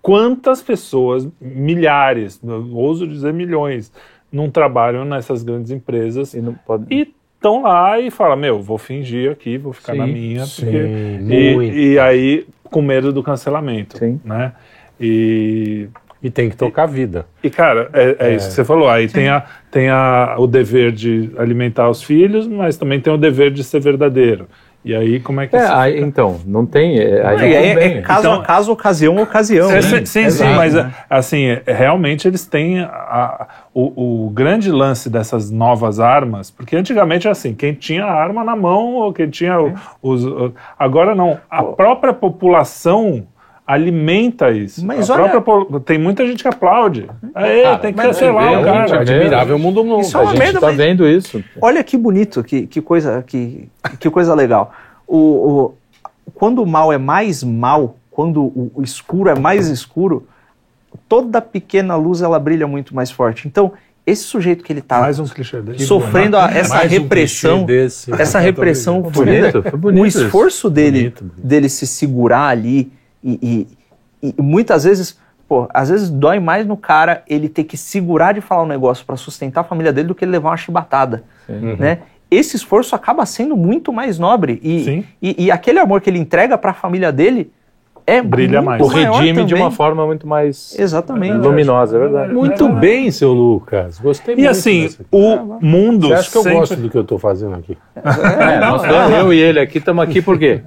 quantas pessoas, milhares, ouso dizer milhões, não trabalham nessas grandes empresas e, pode... e estão lá e falam, meu, vou fingir aqui, vou ficar sim, na minha, sim, e, e, aí com medo do cancelamento, sim. né? E e tem que tocar a vida. E, cara, é, é, é, isso que você falou. Aí tem, a, tem a, o dever de alimentar os filhos, mas também tem o dever de ser verdadeiro. E aí, como é que é? Aí, então, não tem. É, aí é, é, é caso então, a caso, ocasião ocasião. É, sim, sim, sim, mas né? assim, realmente eles têm a, o, o, grande lance dessas novas armas, porque antigamente é assim, quem tinha a arma na mão ou quem tinha os. Agora não, a própria população alimenta isso. Mas a olha... própria, tem muita gente que aplaude. Aí, cara, tem que cancelar o cara. É admirável o mundo novo. Isso é a gente merda, tá mas... vendo isso. Olha que bonito, que, que, coisa, que, que coisa legal. O, o, quando o mal é mais mal, quando o, o escuro é mais escuro, toda pequena luz ela brilha muito mais forte. Então, esse sujeito que ele está um sofrendo a, essa Mais repressão, um desse. essa repressão, bonito, bonito o esforço dele, dele se segurar ali e, e, e, muitas vezes, pô, às vezes dói mais no cara ele ter que segurar de falar um negócio para sustentar a família dele do que ele levar uma chibatada, Sim. né? Esse esforço acaba sendo muito mais nobre e, e, e aquele amor que ele entrega para a família dele é brilha mais. O redime de uma forma muito mais Exatamente. luminosa, é verdade. Muito é bem, seu Lucas. Gostei e muito. E assim, o mundo. Você acha que eu sempre... gosto do que eu estou fazendo aqui? É, é nós, é. eu e ele aqui estamos aqui por quê?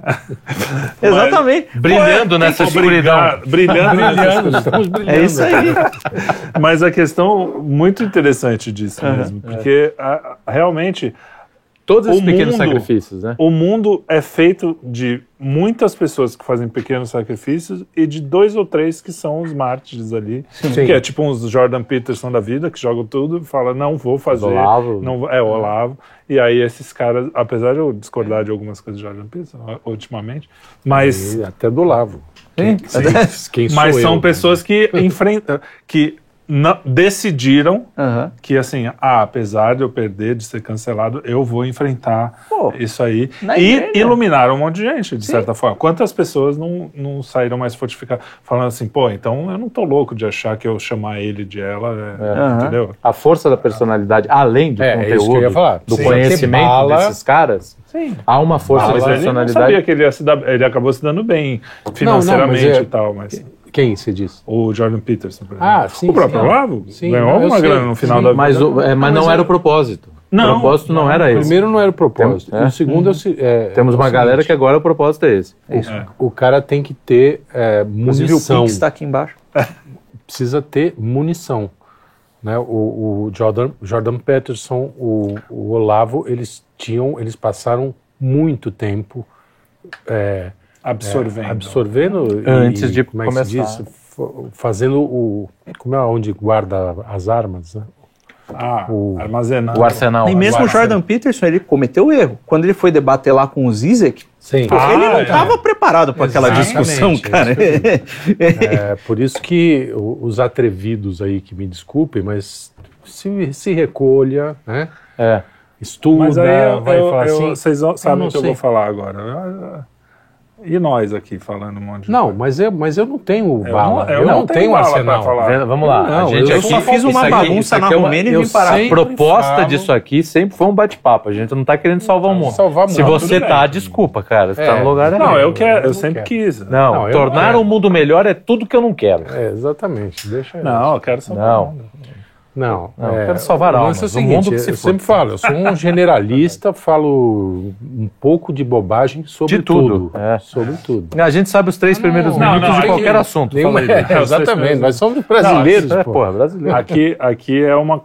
[LAUGHS] Exatamente. Brilhando nessa escuridão. Brilhando, [LAUGHS] brilhando. Estamos brilhando. É isso aí. Mas a questão muito interessante disso mesmo, porque a, realmente Todos esses pequenos mundo, sacrifícios, né? O mundo é feito de muitas pessoas que fazem pequenos sacrifícios e de dois ou três que são os mártires ali. Sim. Que é tipo uns Jordan Peterson da vida, que jogam tudo e fala, não vou fazer. Olavo. Não, é, o Olavo. E aí esses caras, apesar de eu discordar de algumas coisas de Jordan Peterson ultimamente, mas... E até do Olavo. Quem, quem mas são eu? pessoas que enfrentam, que decidiram uhum. que assim, ah, apesar de eu perder, de ser cancelado, eu vou enfrentar Pô, isso aí. E igreja. iluminaram um monte de gente, de Sim. certa forma. Quantas pessoas não, não saíram mais fortificadas, falando assim, pô, então eu não tô louco de achar que eu chamar ele de ela, é, é. entendeu? A força da personalidade, além do é, é conteúdo, do Sim. conhecimento bala, desses caras, Sim. há uma força da personalidade. Ele sabia que ele, ia se dar, ele acabou se dando bem financeiramente não, não, é e tal, mas... Quem você diz? O Jordan Peterson, por exemplo. Ah, sim. O próprio sim, Olavo sim, ganhou alguma grana no final sim, da vida. Mas, o, é, mas não, era o propósito. Não, o propósito não, não era esse. Primeiro não era o propósito. Tem, é? O segundo hum. é, Temos uma galera que agora o propósito é esse. É isso. É. O cara tem que ter é, munição. o está aqui embaixo. Precisa ter munição. Né? O, o Jordan, Jordan Peterson, o, o Olavo, eles tinham, eles passaram muito tempo é, absorvendo. É, absorvendo antes e, de como é começar. fazendo o. Como é onde guarda as armas, né? Ah, o, armazenar. O arsenal. E mesmo o Jordan Peterson, ele cometeu erro. Quando ele foi debater lá com o Zizek, Sim. Pô, ah, ele não estava é. preparado para aquela discussão, cara. [LAUGHS] é, por isso que os atrevidos aí, que me desculpem, mas se, se recolha, né? É. Estuda, mas aí eu, vai eu, falar eu, assim. Vocês sabem o que eu vou falar agora. E nós aqui falando um monte de Não, coisa. mas eu, mas eu não tenho bala. Eu, eu, eu não, não, tenho, tenho arsenal. Falar. Vamos lá. Não, a gente eu aqui, só fiz uma bagunça na é Romênia e vim parar. A proposta falo. disso aqui sempre foi um bate-papo. A gente não está querendo salvar o mundo. Salvar Se você tá, desculpa, cara. Você é. tá no lugar Não, eu quero, eu, sempre quis. Não, tornar o mundo melhor é tudo que eu não quero. É, exatamente. Deixa Não, eu quero salvar o mundo. Não, não é, quero salvar almas. É o seguinte, mundo que se eu for. sempre falo, eu sou um [LAUGHS] generalista, falo um pouco de bobagem sobre de tudo. tudo é. Sobre tudo. A gente sabe os três primeiros não, minutos não, de qualquer assunto. Nenhuma, é, [LAUGHS] exatamente, nós somos brasileiros. Não, é, porra, brasileiro. Aqui, aqui é uma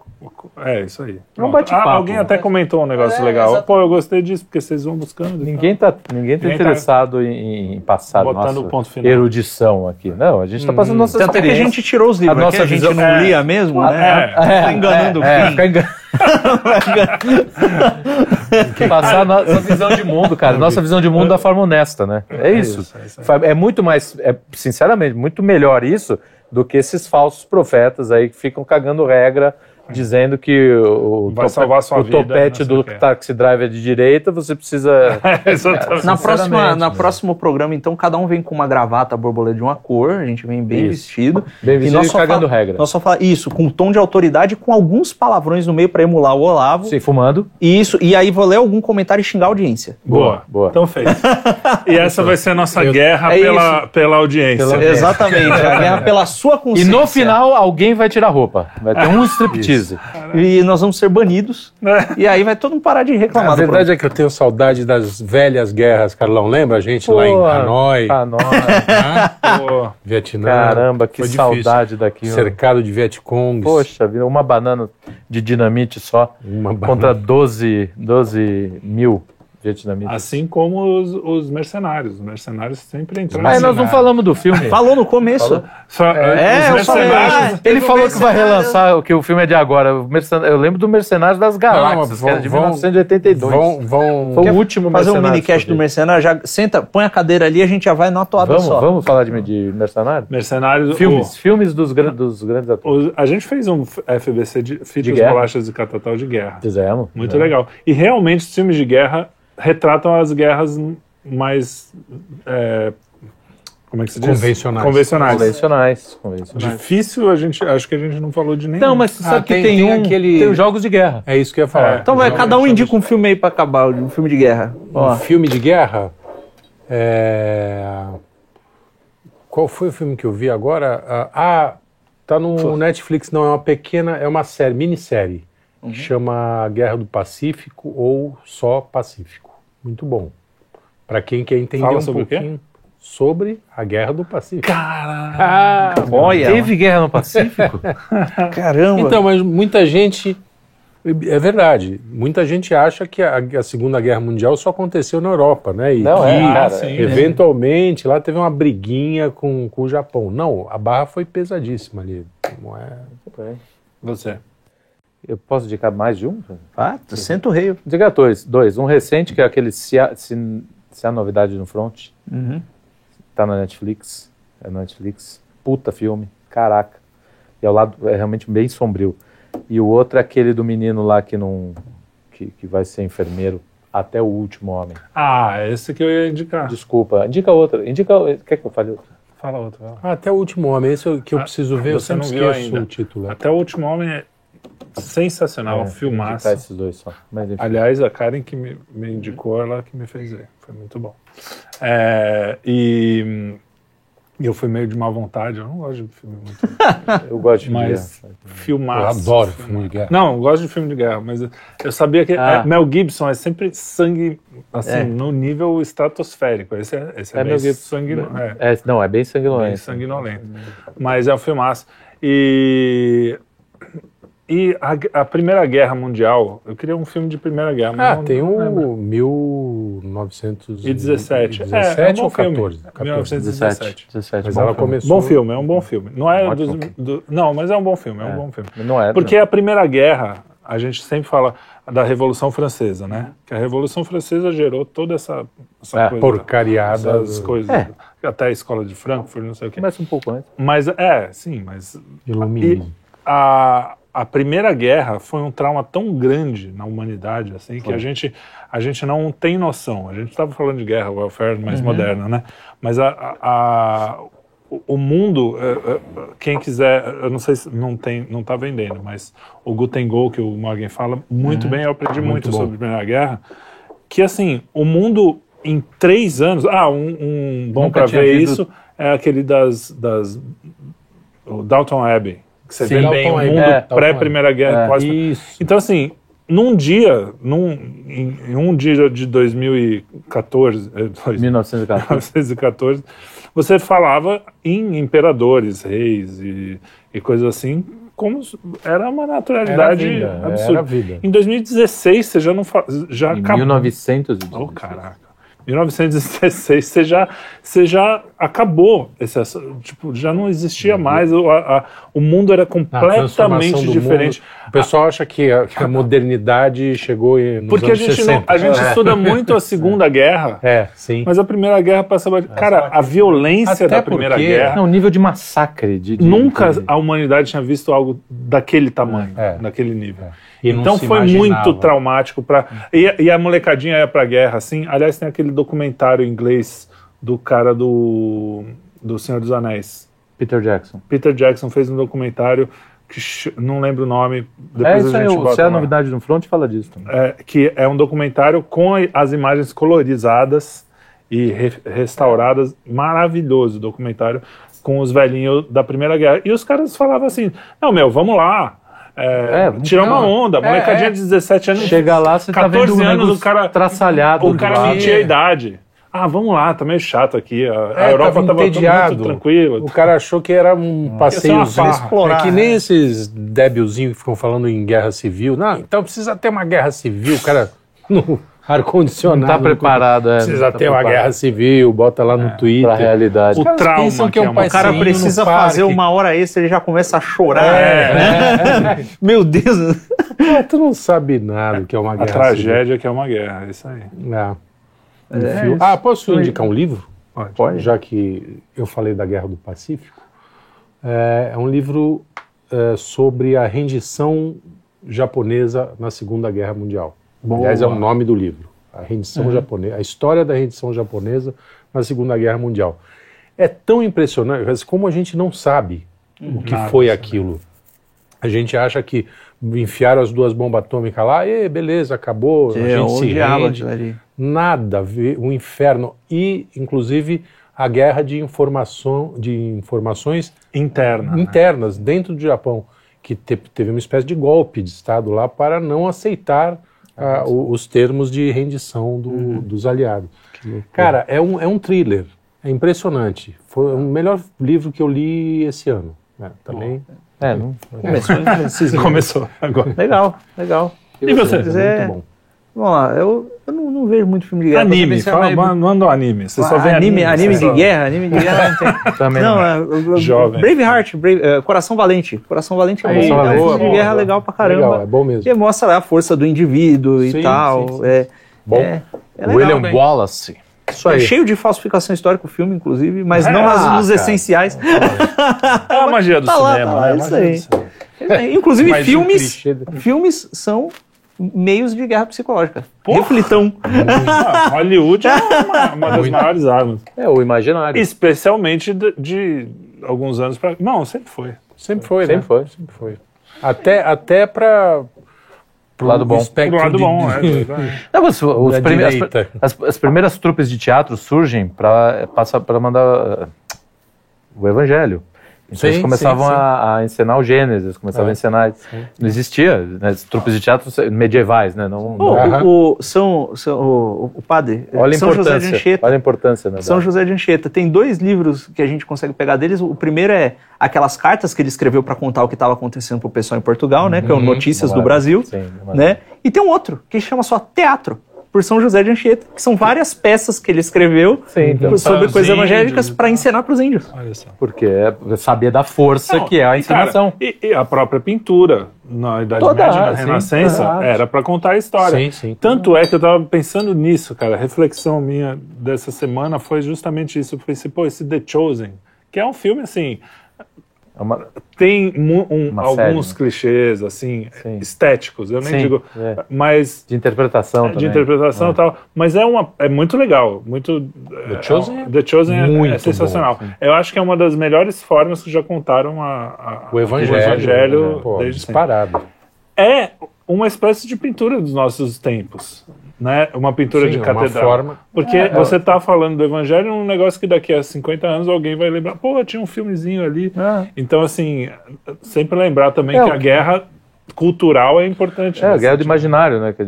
é, isso aí. É um bate-papo. Ah, alguém até comentou um negócio é, legal. Exatamente. Pô, eu gostei disso, porque vocês vão buscando. Ninguém tá, ninguém tá ninguém tá interessado tá em, em passar Botando nossa ponto final. erudição aqui. Não, a gente tá passando hum. nossas Tanto é que a gente tirou os livros, a, nossa a gente não é. lia mesmo, né? É, é, tá enganando é, o fim. É, passar a nossa visão de mundo, cara. Nossa visão de mundo da forma honesta, né? É isso. É, isso, é muito mais, é, sinceramente, muito melhor isso do que esses falsos profetas aí que ficam cagando regra dizendo que o, Vai salvar sua o vida, topete do taxi driver é de direita, você precisa. [LAUGHS] É, na próxima, na próximo programa, então, cada um vem com uma gravata borboleta de uma cor, a gente vem bem isso. vestido. Bem vestido e, nós e cagando fala, regra. Nós só fala, isso, com um tom de autoridade, com alguns palavrões no meio para emular o Olavo. Sim, fumando. Isso, e aí vou ler algum comentário e xingar a audiência. Boa, boa. Então fez. e [LAUGHS] essa vai ser a nossa Eu, guerra é pela, pela audiência. Pela... Exatamente, a guerra pela sua consciência. E no final, alguém vai tirar roupa. Vai ter um [LAUGHS] striptease. E nós vamos ser banidos. É. E aí vai todo mundo parar de reclamar. A verdade é que eu tenho saudade das velhas guerras, Carlão. Lembra a gente Pô, lá em Hanoi? Hanoi. [LAUGHS] Pô, Vietnã. Caramba, que saudade daqui. Cercado de Vietcongs. Poxa, uma banana de dinamite só. Uma contra 12, 12 mil vietnamitas. Assim como os, os, mercenários. Os mercenários sempre entram Mas nós não falamos do filme. [LAUGHS] Falou no começo. Só, é, é mercenários. ele falou que vai relançar, que o filme é de agora. Eu lembro do Mercenários das Galáxias, não, vão, que era de 1982. Vão, vão, Foi o último Fazer um minicast do Mercenário, já senta, põe a cadeira ali, a gente já vai na toada vamos, só. Vamos falar de, de Mercenários? Mercenários. Filmes, o, filmes dos, dos grandes atores. a gente fez um FBC de Fitas, Bolachas e Catatal de Guerra. Fizemos. Muito é. legal. E realmente, os filmes de guerra retratam as guerras mais. É, como é que se diz? Convencionais. Convencionais. Convencionais. Convencionais. Difícil, a gente, acho que a gente não falou de nenhum. Não, mas você ah, sabe que tem, tem, um, aquele... tem os jogos de guerra. É isso que eu ia falar. É, então vai, cada um indica um filme aí pra acabar, um filme de guerra. Um filme de guerra? É... Qual foi o filme que eu vi agora? Ah, ah tá no Netflix, não, é uma pequena, é uma série, minissérie. Uhum. Chama Guerra do Pacífico ou só Pacífico muito bom. Para quem quer entender Fala um sobre pouquinho sobre a Guerra do Pacífico. Caramba! Ah, Olha, teve guerra no Pacífico? [LAUGHS] Caramba! Então, mas muita gente. É verdade. Muita gente acha que a, a, Segunda Guerra Mundial só aconteceu na Europa, né? E não, que, é, cara, sim, eventualmente, lá teve uma briguinha com, com o Japão. Não, a barra foi pesadíssima ali. Não é... Você. Eu posso indicar mais de um? Ah, senta o rei. Diga dois. Dois. Um recente, que é aquele Se Há, se, se há Novidade no Front. Uhum. Tá na Netflix. É na Netflix. Puta filme. Caraca. E ao lado é realmente bem sombrio. E o outro é aquele do menino lá que não. que, que vai ser enfermeiro até o último homem. Ah, esse que eu ia indicar. Desculpa. Indica outra. Indica. Quer que eu fale outra? Fala outra. Ah, até o último homem. Esse é o que eu ah, preciso ver. Você eu sempre não viu ainda. o título. Até o último homem é sensacional, é, filmaço. Esses dois só. Aliás, a Karen que me, me, indicou, ela que me fez ver. Foi muito bom. É, e eu fui meio de má vontade, eu não gosto de filme muito. [LAUGHS] eu gosto de mas guerra. filmaço. Eu adoro filme de guerra. Não, eu gosto de filme de guerra, mas eu sabia que ah. é, Mel Gibson é sempre sangue, assim, é. no nível estratosférico. Esse é, esse é, é bem sanguinolento. É. não, é bem sanguinolento. Bem sanguinolento. Mas é um filmaço. E e a, a, Primeira Guerra Mundial, eu queria um filme de Primeira Guerra. Ah, tem um é, 1917 é, é um ou 14? 14. 1917. 17. Mas ela filme. começou... Bom filme, é um bom filme. Não é do, do, não, mas é um bom filme, é, um é. bom filme. Não é. Porque não. a Primeira Guerra, a gente sempre fala da Revolução Francesa, né? Que a Revolução Francesa gerou toda essa, essa é, coisa, porcariada, essas coisas, é. até a escola de Frankfurt, não sei o quê. Começa um pouco antes. Mas é, sim, mas Iluminismo. A, a Primeira Guerra foi um trauma tão grande na humanidade, assim, que a gente, a gente não tem noção. A gente estava falando de guerra, welfare mais uhum. moderna, né? Mas a, a, a o mundo, é, é, quem quiser, eu não sei se não tem, não está vendendo, mas o Guten Go que o Morgan fala muito uhum. bem, eu aprendi muito, muito sobre a Primeira Guerra, que assim, o mundo em três anos, ah, um, um bom para ver isso é aquele das, das Dalton Abbey, que você Sim, vê bem o mundo é, pré-Primeira Guerra, é, pós isso. Então assim, num dia, num, em, em um dia de 2014, 1914, 1914 você falava em imperadores, reis e, e coisas assim, como era uma naturalidade era vida, absurda. Era vida. Em 2016 você já não já em acabou. 1916. Oh, caraca. 1916 você já, você já acabou esse tipo já não existia uhum. mais o, a, o mundo era completamente diferente mundo, o pessoal acha que a, que a [LAUGHS] modernidade chegou nos porque a gente 60. Não, a gente é. estuda muito a [LAUGHS] segunda é. guerra é sim mas a primeira guerra passava cara a violência Até da primeira porque, guerra não, o nível de massacre de, de nunca de... a humanidade tinha visto algo daquele tamanho é. daquele nível é. Então foi imaginava. muito traumático para e, e, a molecadinha ia para guerra assim aliás tem aquele documentário em inglês do cara do do Senhor dos Anéis Peter Jackson Peter Jackson fez um documentário que não lembro o nome. Depois é isso a gente aí, bota se é a novidade no front, fala disso também. É, que é um documentário com as imagens colorizadas e re restauradas, maravilhoso documentário com os velhinhos da Primeira Guerra. E os caras falavam assim, não, meu, vamos lá, é, é, tirar uma onda, molecadinha é, de 17 anos. Chega lá, você 14 tá vendo anos, o cara traçalhado. O cara mentia a idade. Ah, vamos lá, tá meio chato aqui. A, é, a Europa tava, tava muito tranquila. O cara achou que era um passeio explorar. É que nem esses débilzinhos que ficam falando em guerra civil. Não, então precisa ter uma guerra civil. O cara [LAUGHS] ar-condicionado. Não tá preparado, é. Precisa tá ter preparado. uma guerra civil, bota lá no é, Twitter. Pra realidade. O trauma que, é um O cara precisa fazer uma hora extra, ele já começa a chorar. É, né? [LAUGHS] Meu Deus. tu não sabe nada que é uma guerra A tragédia civil. que é uma guerra, é isso aí. É. É, ah, posso indicar um livro? Pode. Já que eu falei da Guerra do Pacífico. É, é um livro é, sobre a rendição japonesa na Segunda Guerra Mundial. Boa. Aliás, é o nome do livro. A rendição uhum. japonesa, a história da rendição japonesa na Segunda Guerra Mundial. É tão impressionante, como a gente não sabe o que Nada, foi aquilo. A gente acha que enfiaram as duas bombas atômicas lá, e beleza, acabou, Sim, a gente se rende. Nada, o inferno e, inclusive, a guerra de informação, de informações Interna, né? internas né? dentro do Japão, que te, teve uma espécie de golpe de Estado lá para não aceitar os termos de rendição do, uhum. dos aliados. Cara, é um, é um thriller, é impressionante. Foi o melhor livro que eu li esse ano. Né? Também. É, não. Começou, [LAUGHS] Começou [LAUGHS] agora. Legal, legal. E, você? É, muito bom. Vamos lá, eu, eu não, não, vejo muito filme de guerra. Anime, fala, mas... manda um anime. Você só vê anime. Anime, anime de guerra, anime de guerra não tem. [LAUGHS] Também não. não é, Jovem. Braveheart, Brave, uh, Coração Valente. Coração Valente é, bom, é um filme de guerra legal pra caramba. Legal, é bom mesmo. Que mostra lá a força do indivíduo sim, e tal. Sim, sim. É, bom. É, é legal, William bem. Wallace. Isso aí. É cheio de falsificação histórica o filme, inclusive, mas é, não ah, nos essenciais. É a magia do tá cinema. Lá, tá lá, é isso aí. É, inclusive, filmes, filmes são meios de guerra psicológica. Porra. Reflitão. Ah, Hollywood é uma, uma das maiores armas. É, o imaginário. Especialmente de, de alguns anos para. Não, sempre foi. Sempre foi, sempre né? foi. Sempre foi. Até, até para pro lado bom. Pro lado de, bom, é. [LAUGHS] Não, mas os prime as, as, as, primeiras trupes de teatro surgem para mandar uh, o evangelho. Então sim, eles começavam sim, sim. A, a, encenar o Gênesis, começavam é. a encenar. Não existia né, trupes de teatro medievais, né? Não, oh, não... O, o, são, são, o, o padre. Olha São a importância. José de Anchieta. Olha a importância, né? São José de Anchieta. Tem dois livros que a gente consegue pegar deles. O primeiro é aquelas cartas que ele escreveu para contar o que estava acontecendo pro pessoal em Portugal, né? Que é o uhum. Notícias do Brasil. né? E tem um outro que chama só Teatro. Por São José de Anchieta, que são várias peças que ele escreveu Sim, então, sobre coisas evangélicas para ensinar para os índios. Olha só. Porque é saber da força Não, que é a e, cara, ensinação. e, e a própria pintura na Idade Toda Média, na sim, Renascença, era para contar a história. Sim, sim. Tanto é que eu tava pensando nisso, cara. A reflexão minha dessa semana foi justamente isso. Eu pensei, pô, esse The Chosen, que é um filme assim. É uma- Tem um- Uma alguns série, né? clichês, assim, Sim. estéticos, eu nem Sim, digo. é. Mas de interpretação de também. interpretação É. e tal. Mas é, uma, é muito legal. Muito, The Chosen é The Chosen é- muito é sensacional. bom. Eu acho que é uma das melhores formas que já contaram a, a- O Evangelho. Evangelho né? Pô, desde disparado. É uma espécie de pintura dos nossos tempos. Né? Uma pintura Sim, de uma catedral. forma- Porque É, você está falando do Evangelho um negócio que daqui a 50 anos alguém vai lembrar. Pô, tinha um filmezinho ali. É. Então, assim, sempre lembrar também É, que a guerra cultural é importante. É, a nesse guerra do imaginário, né? que-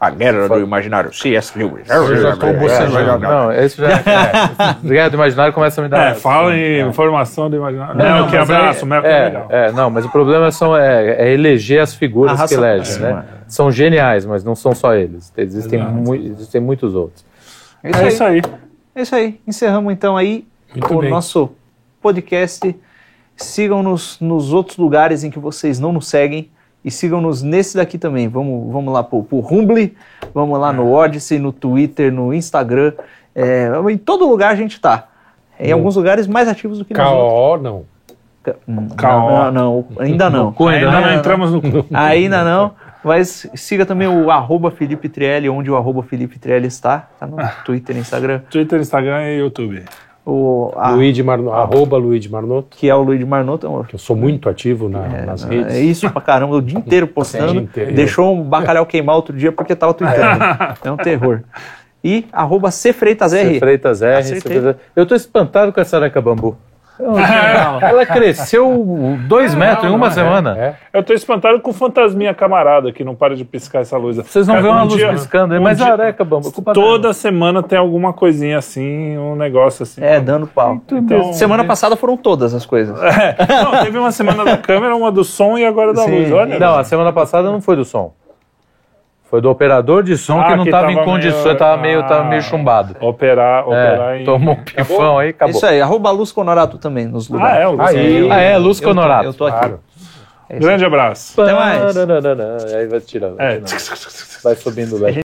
A Guerra do Imaginário, C.S. Lewis. Eu já estou bocejando. Não, esse já. É, guerra do imaginário começa a me dar. É, fala em informação do imaginário. Não, Não, que abraço, é, é é, legal. é, não, mas o problema são, é, é eleger as figuras A raça- que elegem, é, né? São geniais, mas não são só eles. Existem, mui- existem muitos outros. É É isso aí. É isso aí. Encerramos então aí Muito o bem. nosso podcast. Sigam-nos nos outros lugares em que vocês não nos seguem. E sigam-nos nesse daqui também. Vamos, vamos lá pro, pro Rumble, vamos lá no Odyssey, no Twitter, no Instagram. É, em todo lugar a gente tá. Em alguns lugares mais ativos do que outros. KO, não. Hum. Não, não, não, [LAUGHS] ainda não. Ainda não entramos no. Ainda não. Mas siga também o arroba Felipe Trielli, onde o arroba Felipe Trielli está. Tá no Twitter e Instagram. Twitter, Instagram e YouTube. O, a- Luigi Marno, arroba Luigi Marnoto, que é o Luiz Marnoto. que eu sou muito ativo na- nas redes. É isso pra caramba, o dia inteiro [LAUGHS] postando. Dia inteiro. Deixou um bacalhau queimar outro dia porque tava tweetando. É um terror. E arroba C Freitas R. C. Freitas R. Freitas- Eu tô espantado com essa areca bambu. [LAUGHS] Ela cresceu dois metros em uma semana. É. Eu tô espantado com o fantasminha camarada que não para de piscar essa luz. Vocês não Cara, vêem uma um luz dia- piscando um mas dia- areca bambu. culpa Toda semana tem alguma coisinha assim, um negócio assim. É, dando pau. Então- Semana passada foram todas as coisas. É. Não, teve uma semana da câmera, uma do som e agora da Sim. luz. Olha. Não, a semana passada não foi do som. Foi do operador de som Ah, que não estava em condições, meio- tava meio, tava Ah. meio chumbado. Operar, operar É, em. tomou um pifão aí, É acabou. isso aí, arroba Luz Conorato também nos Ah, lugares. é, o Aí. Ah, é, Luz Eu tô- Conorato. Eu tô aqui. Claro. É aí. Grande abraço. Até mais. Aí vai tirando. É. Vai subindo o leque.